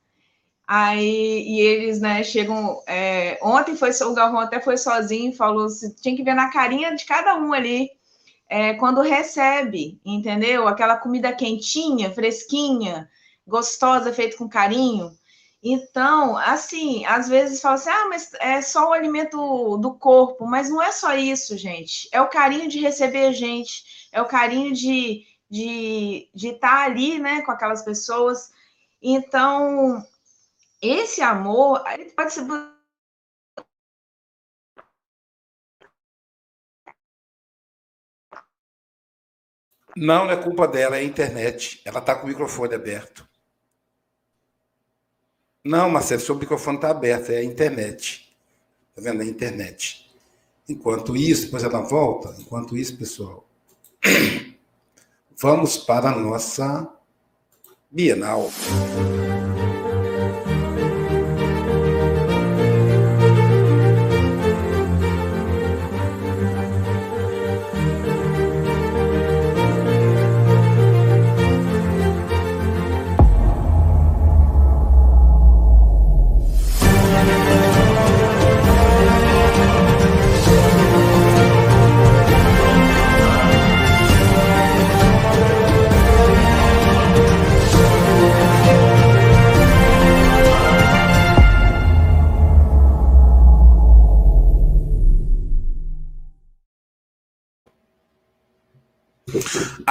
Aí, e eles, né, chegam. É, ontem foi o Galvão até foi sozinho, falou assim, tinha que ver na carinha de cada um ali. É, quando recebe, entendeu? Aquela comida quentinha, fresquinha, gostosa, feita com carinho. Então, assim, às vezes fala assim, ah, mas é só o alimento do corpo, mas não é só isso, gente. É o carinho de receber a gente, é o carinho de de de estar ali, né, com aquelas pessoas. Então, esse amor, ele pode ser Não, não é culpa dela, é a internet. Ela está com o microfone aberto. Não, Marcelo, seu microfone está aberto, é a internet. Está vendo? É a internet. Enquanto isso, depois ela volta. Enquanto isso, pessoal, vamos para a nossa Bienal.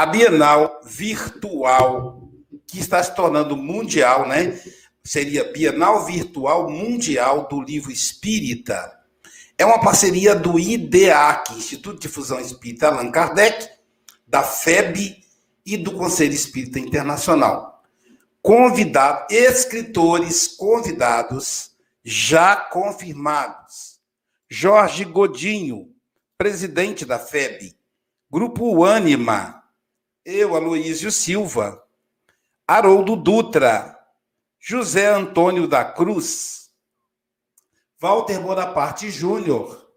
A Bienal virtual, que está se tornando mundial, né? Seria Bienal Virtual Mundial do Livro Espírita. É uma parceria do IDEAC, Instituto de Difusão Espírita Allan Kardec, da FEB e do Conselho Espírita Internacional. Convidados, escritores convidados já confirmados. Jorge Godinho, presidente da FEB. Grupo Ânima, eu, Aloísio Silva. Haroldo Dutra, José Antônio da Cruz, Walter Bonaparte Júnior,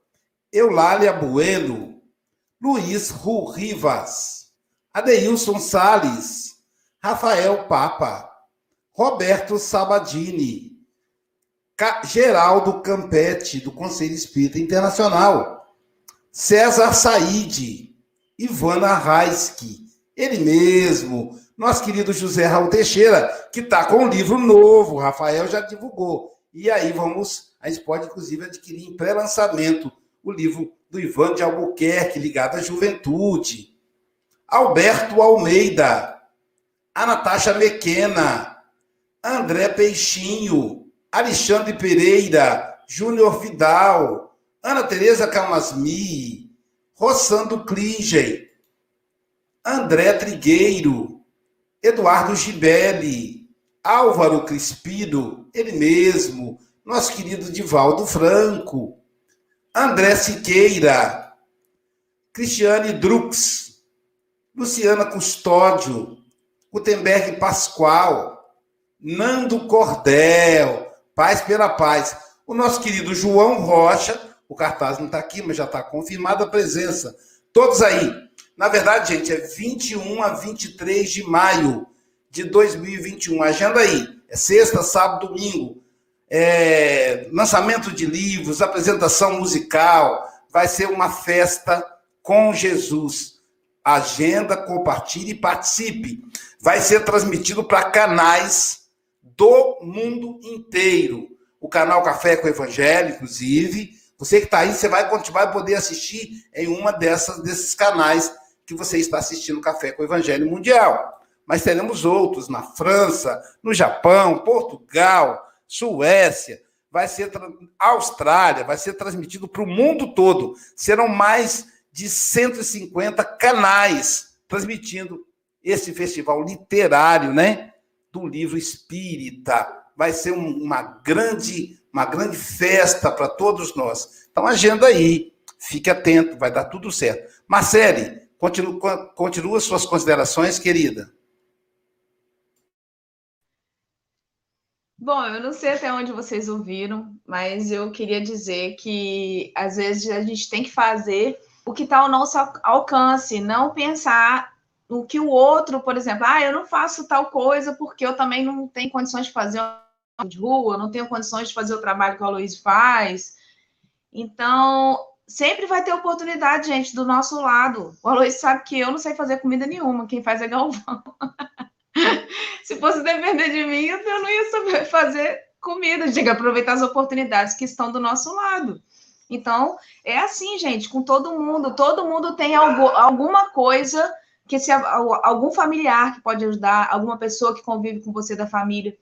Eulália Bueno, Luiz Ru Rivas, Adeilson Sales, Rafael Papa, Roberto Sabadini, Geraldo Campete, do Conselho Espírita Internacional, César Said, Ivana Raiski, ele mesmo, nosso querido José Raul Teixeira, que está com um livro novo, o Rafael já divulgou. E aí vamos, a gente pode inclusive adquirir em pré-lançamento o livro do Ivan de Albuquerque, ligado à juventude. Alberto Almeida, a Natasha Mequena, André Peixinho, Alexandre Pereira, Júnior Vidal, Ana Tereza Camasmi, Rossando Klingen, André Trigueiro, Eduardo Gibelli, Álvaro Crispino, ele mesmo, nosso querido Divaldo Franco, André Siqueira, Cristiane Drux, Luciana Custódio, Gutenberg Pascoal, Nando Cordel, Paz pela Paz. O nosso querido João Rocha, o cartaz não está aqui, mas já está confirmada a presença. Todos aí. Na verdade, gente, é 21 a 23 de maio de 2021. Agenda aí. É sexta, sábado, domingo. É... lançamento de livros, apresentação musical. Vai ser uma festa com Jesus. Agenda, compartilhe e participe. Vai ser transmitido para canais do mundo inteiro. O canal Café com Evangelho, inclusive. Você que está aí, você vai, vai poder assistir em uma dessas, desses canais que você está assistindo Café com Evangelho Mundial. Mas teremos outros na França, no Japão, Portugal, Suécia, vai ser Austrália, vai ser transmitido para o mundo todo. Serão mais de 150 canais transmitindo esse festival literário, né? do livro espírita. Vai ser uma grande, uma grande festa para todos nós. Então, agenda aí, fique atento, vai dar tudo certo. Marcele, continua, continua suas considerações, querida. Bom, eu não sei até onde vocês ouviram, mas eu queria dizer que às vezes a gente tem que fazer o que está ao nosso alcance, não pensar no que o outro, por exemplo, ah, eu não faço tal coisa porque eu também não tenho condições de fazer de rua, não tenho condições de fazer o trabalho que o Luiz faz. Então, sempre vai ter oportunidade, gente, do nosso lado. O Aloysio sabe que eu não sei fazer comida nenhuma, quem faz é Galvão. Se fosse depender de mim, eu não ia saber fazer comida. Diga, aproveitar as oportunidades que estão do nosso lado. Então, é assim, gente, com todo mundo. Todo mundo tem algo, alguma coisa que se algum familiar que pode ajudar, alguma pessoa que convive com você da família,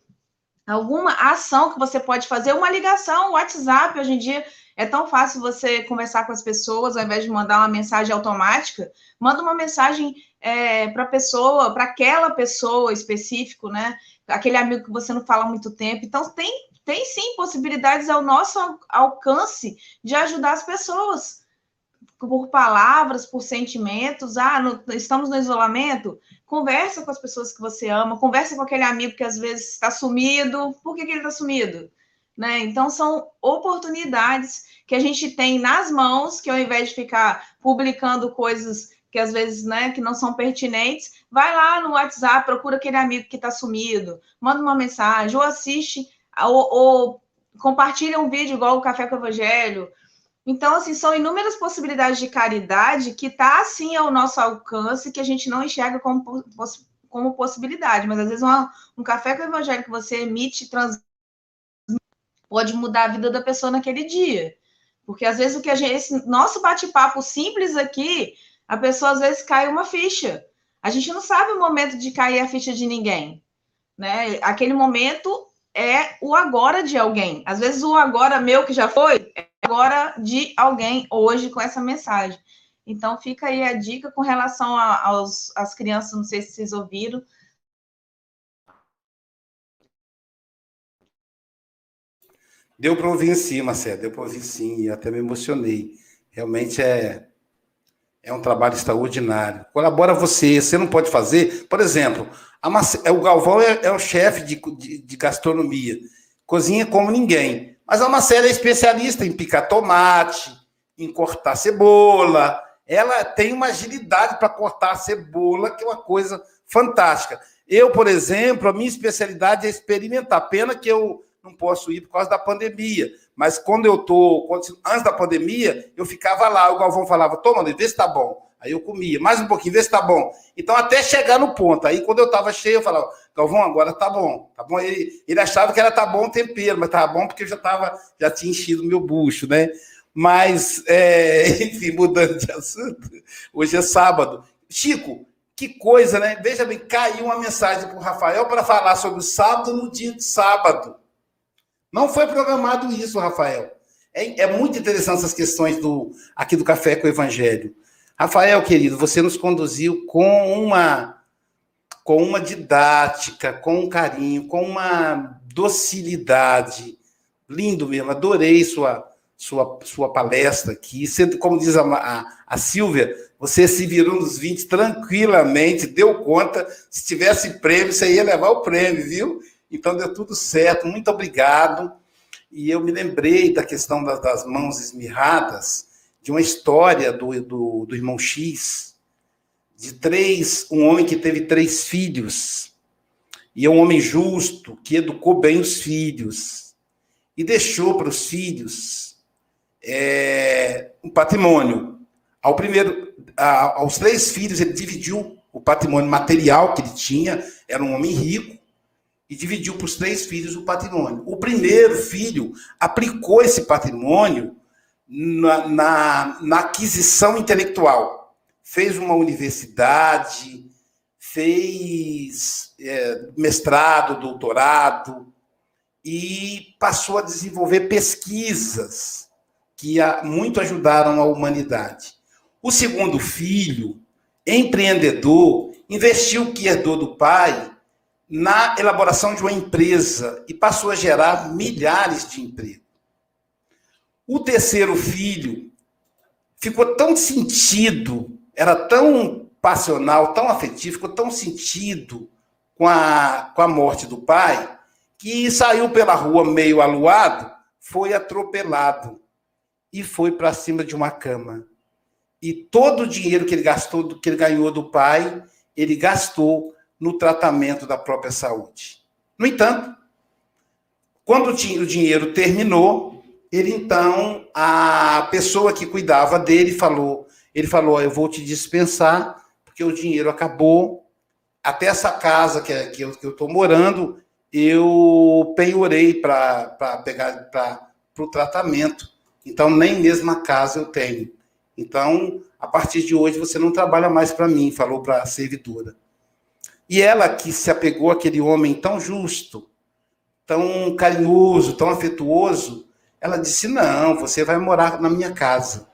alguma ação que você pode fazer, uma ligação, WhatsApp, hoje em dia é tão fácil você conversar com as pessoas, ao invés de mandar uma mensagem automática, manda uma mensagem é, para a pessoa, para aquela pessoa específico, né? Aquele amigo que você não fala há muito tempo. Então, tem, tem sim possibilidades ao nosso alcance de ajudar as pessoas por palavras, por sentimentos. Ah, no, estamos no isolamento. Conversa com as pessoas que você ama, conversa com aquele amigo que às vezes está sumido. Por que, que ele está sumido? Né? Então, são oportunidades que a gente tem nas mãos, que ao invés de ficar publicando coisas que às vezes né, que não são pertinentes, vai lá no WhatsApp, procura aquele amigo que está sumido, manda uma mensagem, ou assiste, ou, ou compartilha um vídeo igual o Café com o Evangelho, então, assim, são inúmeras possibilidades de caridade que está, assim, ao nosso alcance, que a gente não enxerga como, como possibilidade. Mas, às vezes, uma, um café com o evangelho que você emite, trans, pode mudar a vida da pessoa naquele dia. Porque, às vezes, o que a gente, esse nosso bate-papo simples aqui, a pessoa às vezes cai uma ficha. A gente não sabe o momento de cair a ficha de ninguém, né? Aquele momento é o agora de alguém. Às vezes o agora meu que já foi é agora de alguém hoje com essa mensagem. Então fica aí a dica com relação às crianças, não sei se vocês ouviram. Deu para ouvir sim, Marcelo, deu para ouvir sim, e até me emocionei. Realmente é é um trabalho extraordinário. Colabora você, você não pode fazer. Por exemplo, Marce... É, o Galvão é, é o chefe de, de, de, gastronomia, cozinha como ninguém. Mas a Marcela é especialista em picar tomate, em cortar cebola. Ela tem uma agilidade para cortar cebola, que é uma coisa fantástica. Eu, por exemplo, a minha especialidade é experimentar. Pena que eu não posso ir por causa da pandemia. Mas quando eu tô, antes da pandemia, eu ficava lá, o Galvão falava, toma, vê se tá bom. Aí eu comia, mais um pouquinho, vê se tá bom. Então, até chegar no ponto. Aí, quando eu tava cheio, eu falava, Galvão, agora tá bom. Tá bom? Ele, ele achava que era tá bom o tempero, mas tava bom porque eu já tava, já tinha enchido o meu bucho, né? Mas, é, enfim, mudando de assunto, hoje é sábado. Chico, que coisa, né? Veja bem, caiu uma mensagem para o Rafael para falar sobre o sábado no dia de sábado. Não foi programado isso, Rafael. É, é muito interessante essas questões do aqui do Café com o Evangelho. Rafael, querido, você nos conduziu com uma com uma didática, com um carinho, com uma docilidade. Lindo mesmo, adorei sua sua, sua palestra aqui. Sendo, como diz a, a, a Silvia, você se virou nos 20 tranquilamente, deu conta. Se tivesse prêmio, você ia levar o prêmio, viu? Então deu tudo certo, muito obrigado. E eu me lembrei da questão das, das mãos esmirradas, de uma história do, do, do, irmão X, de três, um homem que teve três filhos, e é um homem justo, que educou bem os filhos, e deixou para os filhos é, um patrimônio. Ao primeiro, a, aos três filhos, ele dividiu o patrimônio material que ele tinha, era um homem rico, e dividiu para os três filhos o patrimônio. O primeiro filho aplicou esse patrimônio na, na, na aquisição intelectual. Fez uma universidade, fez é, mestrado, doutorado, e passou a desenvolver pesquisas que muito ajudaram a humanidade. O segundo filho, empreendedor, investiu o que herdou do pai na elaboração de uma empresa e passou a gerar milhares de empregos. O terceiro filho ficou tão sentido, era tão passional, tão afetivo, ficou tão sentido com a, com a morte do pai, que saiu pela rua meio aluado, foi atropelado e foi para cima de uma cama. E todo o dinheiro que ele gastou, que ele ganhou do pai, ele gastou no tratamento da própria saúde. No entanto, quando o dinheiro terminou, ele então, a pessoa que cuidava dele falou, ele falou, eu vou te dispensar, porque o dinheiro acabou, até essa casa que, que eu estou morando, eu penhorei para pegar para o tratamento. Então, nem mesmo a casa eu tenho. Então, a partir de hoje, você não trabalha mais para mim, falou para a servidora. E ela que se apegou àquele homem tão justo, tão carinhoso, tão afetuoso, ela disse: Não, você vai morar na minha casa.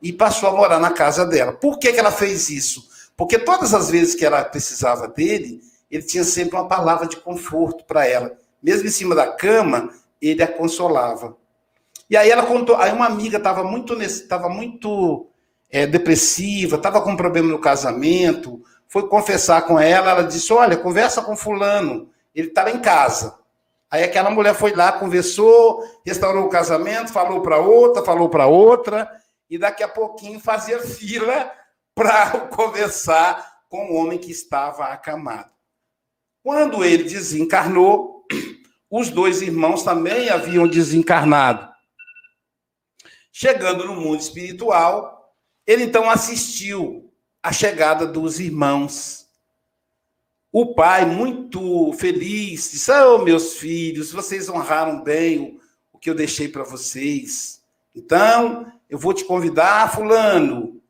E passou a morar na casa dela. Por que, que ela fez isso? Porque todas as vezes que ela precisava dele, ele tinha sempre uma palavra de conforto para ela. Mesmo em cima da cama, ele a consolava. E aí ela contou, aí uma amiga estava muito, estava muito é, depressiva, estava com um problema no casamento, foi confessar com ela, ela disse: Olha, conversa com Fulano, ele estava em casa. Aí aquela mulher foi lá, conversou, restaurou o casamento, falou para outra, falou para outra, e daqui a pouquinho fazia fila para conversar com o homem que estava acamado. Quando ele desencarnou, os dois irmãos também haviam desencarnado. Chegando no mundo espiritual, ele então assistiu a chegada dos irmãos. O pai, muito feliz, disse: Oh, meus filhos, vocês honraram bem o, o que eu deixei para vocês. Então, eu vou te convidar, Fulano.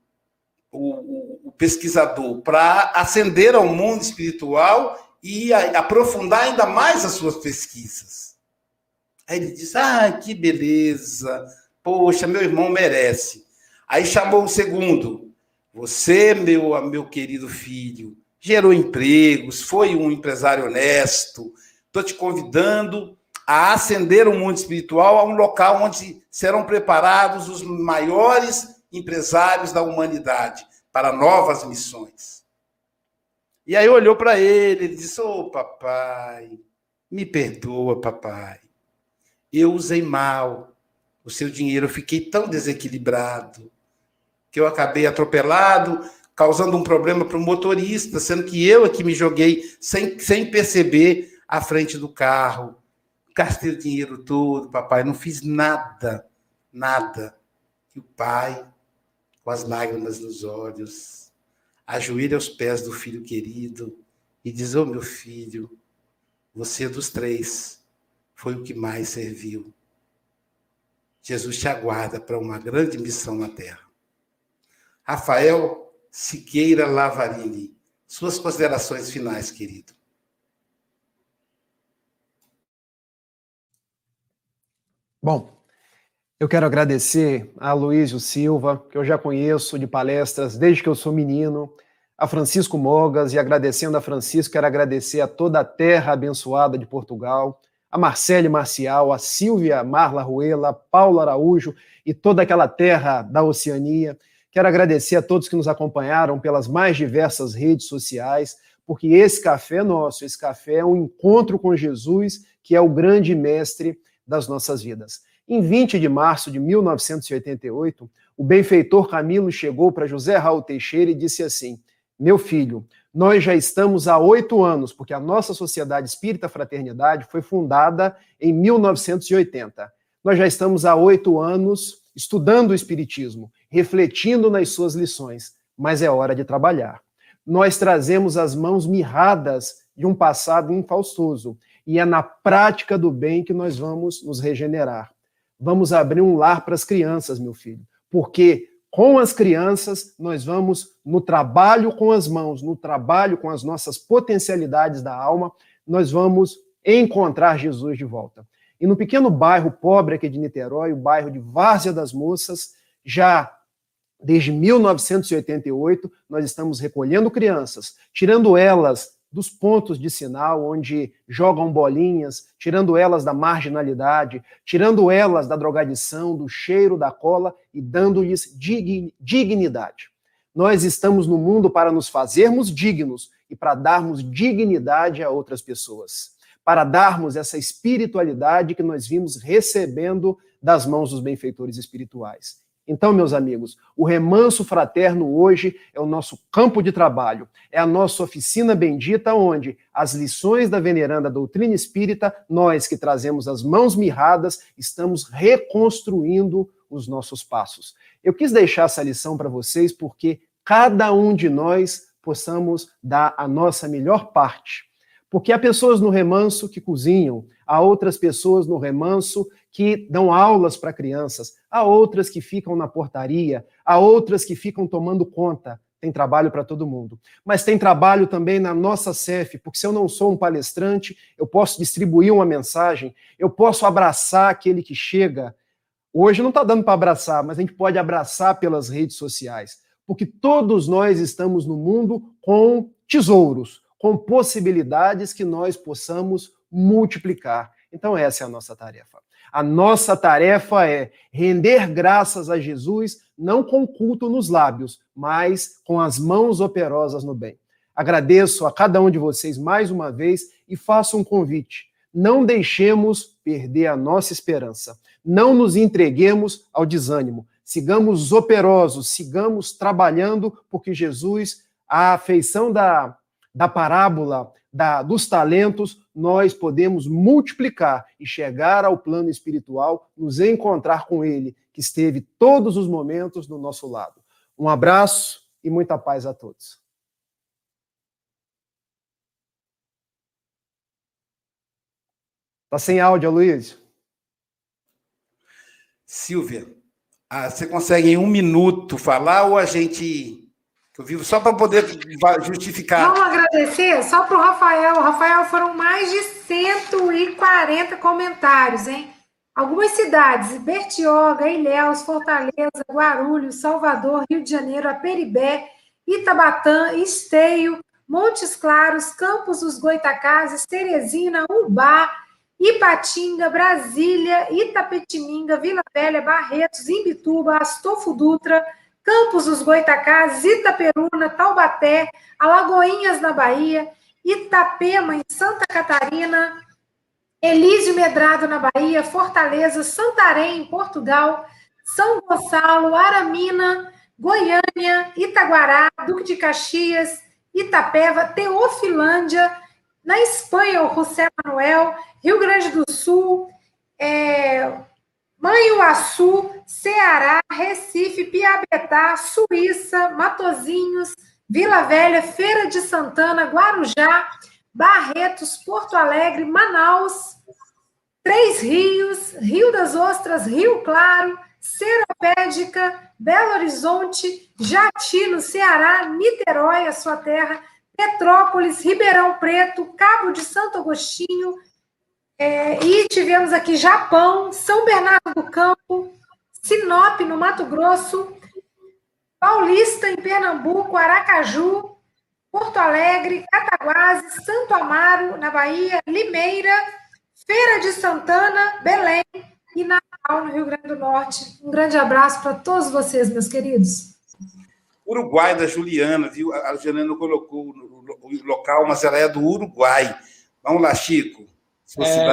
o, o, o pesquisador para ascender ao mundo espiritual e a, aprofundar ainda mais as suas pesquisas. Aí ele diz: Ah, que beleza! Poxa, meu irmão merece. Aí chamou o segundo. Você, meu, meu querido filho, gerou empregos, foi um empresário honesto. Estou te convidando a ascender o mundo espiritual a um local onde serão preparados os maiores empresários da humanidade para novas missões. E aí olhou para ele, ele disse: Ô oh, papai, me perdoa, papai. Eu usei mal o seu dinheiro, eu fiquei tão desequilibrado que eu acabei atropelado, causando um problema para o motorista, sendo que eu aqui me joguei sem, sem perceber à frente do carro. Gastei o dinheiro todo, papai, não fiz nada, nada. E o pai, com as lágrimas nos olhos, ajoelha aos pés do filho querido e diz: Ô oh, meu filho, você dos três foi o que mais serviu. Jesus te aguarda para uma grande missão na terra. Rafael Siqueira Lavarini, suas considerações finais, querido. Bom, eu quero agradecer a Luísio Silva, que eu já conheço de palestras desde que eu sou menino, a Francisco Mogas, e agradecendo a Francisco, quero agradecer a toda a terra abençoada de Portugal, a Marcele Marcial, a Silvia Marla Ruela, a Paula Araújo e toda aquela terra da Oceania. Quero agradecer a todos que nos acompanharam pelas mais diversas redes sociais, porque esse café é nosso, esse café é um encontro com Jesus, que é o grande mestre das nossas vidas. Em 20 de março de 1988, o benfeitor Camilo chegou para José Raul Teixeira e disse assim: Meu filho, nós já estamos há oito anos, porque a nossa Sociedade Espírita Fraternidade foi fundada em 1980. Nós já estamos há oito anos estudando o Espiritismo, refletindo nas suas lições, mas é hora de trabalhar. Nós trazemos as mãos mirradas de um passado infaustoso, e é na prática do bem que nós vamos nos regenerar. Vamos abrir um lar para as crianças, meu filho, porque com as crianças, nós vamos no trabalho com as mãos, no trabalho com as nossas potencialidades da alma, nós vamos encontrar Jesus de volta. E no pequeno bairro pobre aqui de Niterói, o bairro de Várzea das Moças, já desde 1988, nós estamos recolhendo crianças, tirando elas dos pontos de sinal onde jogam bolinhas, tirando elas da marginalidade, tirando elas da drogadição, do cheiro da cola e dando-lhes dignidade. Nós estamos no mundo para nos fazermos dignos e para darmos dignidade a outras pessoas, para darmos essa espiritualidade que nós vimos recebendo das mãos dos benfeitores espirituais. Então, meus amigos, o remanso fraterno hoje é o nosso campo de trabalho, é a nossa oficina bendita, onde as lições da veneranda doutrina espírita, nós que trazemos as mãos mirradas, estamos reconstruindo os nossos passos. Eu quis deixar essa lição para vocês porque cada um de nós possamos dar a nossa melhor parte. Porque há pessoas no remanso que cozinham, há outras pessoas no remanso que dão aulas para crianças, há outras que ficam na portaria, há outras que ficam tomando conta. Tem trabalho para todo mundo. Mas tem trabalho também na nossa CEF, porque se eu não sou um palestrante, eu posso distribuir uma mensagem, eu posso abraçar aquele que chega. Hoje não está dando para abraçar, mas a gente pode abraçar pelas redes sociais, porque todos nós estamos no mundo com tesouros, com possibilidades que nós possamos multiplicar. Então, essa é a nossa tarefa. A nossa tarefa é render graças a Jesus, não com culto nos lábios, mas com as mãos operosas no bem. Agradeço a cada um de vocês mais uma vez e faço um convite. Não deixemos perder a nossa esperança. Não nos entreguemos ao desânimo. Sigamos operosos, sigamos trabalhando, porque Jesus, a afeição da, da parábola da, dos talentos, nós podemos multiplicar e chegar ao plano espiritual, nos encontrar com Ele, que esteve todos os momentos do nosso lado. Um abraço e muita paz a todos. Está sem áudio, Luiz? Silvia, ah, você consegue em um minuto falar ou a gente Eu vivo só para poder justificar. Vamos agradecer só para o Rafael. Rafael foram mais de 140 comentários, hein? Algumas cidades: Bertioga, Ilhéus, Fortaleza, Guarulhos, Salvador, Rio de Janeiro, Aperibé, Itabatã, Esteio, Montes Claros, Campos dos Goitacazes, Teresina, Umbá, Ipatinga, Brasília, Itapetininga, Vila Velha, Barretos, Imbituba, Astolfo Dutra, Campos dos Goitacazes, Itaperuna, Taubaté, Alagoinhas na Bahia, Itapema em Santa Catarina, Elísio Medrado na Bahia, Fortaleza, Santarém em Portugal, São Gonçalo, Aramina, Goiânia, Itaguará, Duque de Caxias, Itapeva, Teofilândia, na Espanha, o José Manuel, Rio Grande do Sul, é, Manhuaçu, Ceará, Recife, Piabetá, Suíça, Matozinhos, Vila Velha, Feira de Santana, Guarujá, Barretos, Porto Alegre, Manaus, Três Rios, Rio das Ostras, Rio Claro, Seropédica, Belo Horizonte, Jati, no Ceará, Niterói, a sua terra, Petrópolis, Ribeirão Preto, Cabo de Santo Agostinho, é, e tivemos aqui Japão, São Bernardo do Campo, Sinop, no Mato Grosso, Paulista, em Pernambuco, Aracaju, Porto Alegre, Cataguases, Santo Amaro, na Bahia, Limeira, Feira de Santana, Belém e Natal, no Rio Grande do Norte. Um grande abraço para todos vocês, meus queridos. Uruguai, da Juliana, viu? A Juliana colocou o local, mas ela é do Uruguai. Vamos lá, Chico. É,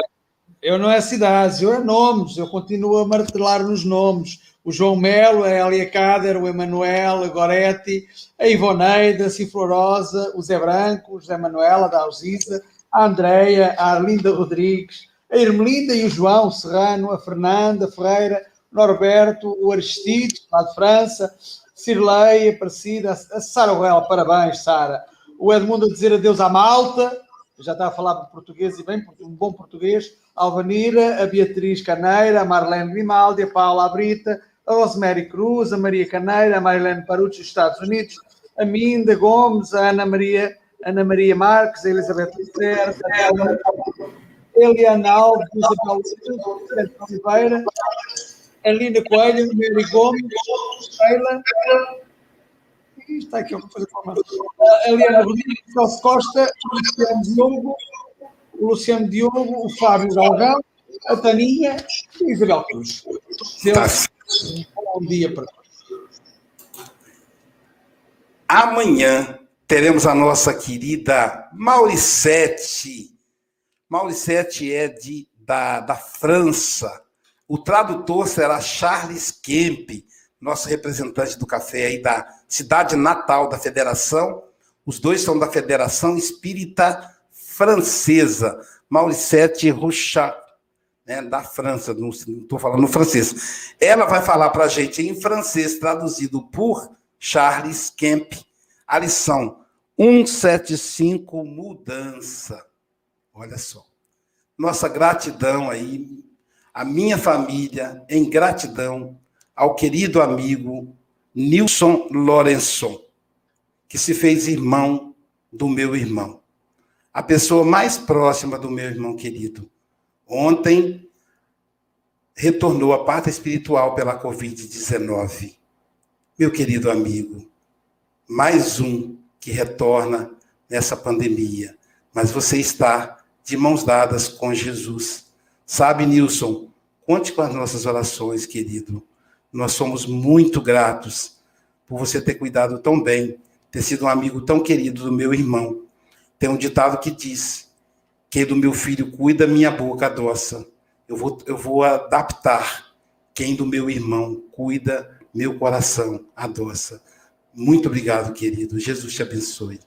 eu não é cidades, eu é nomes, eu continuo a martelar nos nomes. O João Melo, a Elia Cader, o Emanuel, a Goretti, a Ivoneida, a Ciflorosa, o Zé Branco, o José Manuela, da Alzisa, a Andreia, a Arlinda Rodrigues, a Irmelinda e o João Serrano, a Fernanda Ferreira, o Norberto, o Aristides, lá de França, Cirlei, Aparecida, a Sara Ruel, parabéns, Sara. O Edmundo a dizer adeus à malta, já está a falar português e bem, um bom português. Alvanira, a Beatriz Caneira, a Marlene Grimaldi, a Paula Brita, a Rosemary Cruz, a Maria Caneira, a Marilene Parucci, dos Estados Unidos, a Minda Gomes, a Ana Maria, Ana Maria Marques, a Elizabeth Lucer, a Eliana Alves, a Oliveira, a Lina Coelho, a Mary Gomes, a Sheila, está aqui alguma coisa para A Eliana Rodrigues, o Celso Costa, o Luciano Diogo, o Luciano Diogo, o Fábio Galvão, a Taninha e a Isabel Cruz. Deus, bom dia para todos. Amanhã teremos a nossa querida Mauricete. Mauricete é de, da, da França. O tradutor será Charles Kemp nosso representante do café aí da cidade natal da federação. Os dois são da Federação Espírita Francesa, Mauricette Rouchat, né, da França, não estou falando francês. Ela vai falar para a gente em francês, traduzido por Charles Kemp, a lição 175, mudança. Olha só. Nossa gratidão aí, a minha família, em gratidão ao querido amigo Nilson Lorenson, que se fez irmão do meu irmão, a pessoa mais próxima do meu irmão querido. Ontem retornou à parte espiritual pela Covid-19. Meu querido amigo, mais um que retorna nessa pandemia, mas você está de mãos dadas com Jesus. Sabe, Nilson, conte com as nossas orações, querido. Nós somos muito gratos por você ter cuidado tão bem, ter sido um amigo tão querido do meu irmão. Tem um ditado que diz: quem do meu filho cuida, minha boca adoça. Eu vou, eu vou adaptar. Quem do meu irmão cuida, meu coração adoça. Muito obrigado, querido. Jesus te abençoe.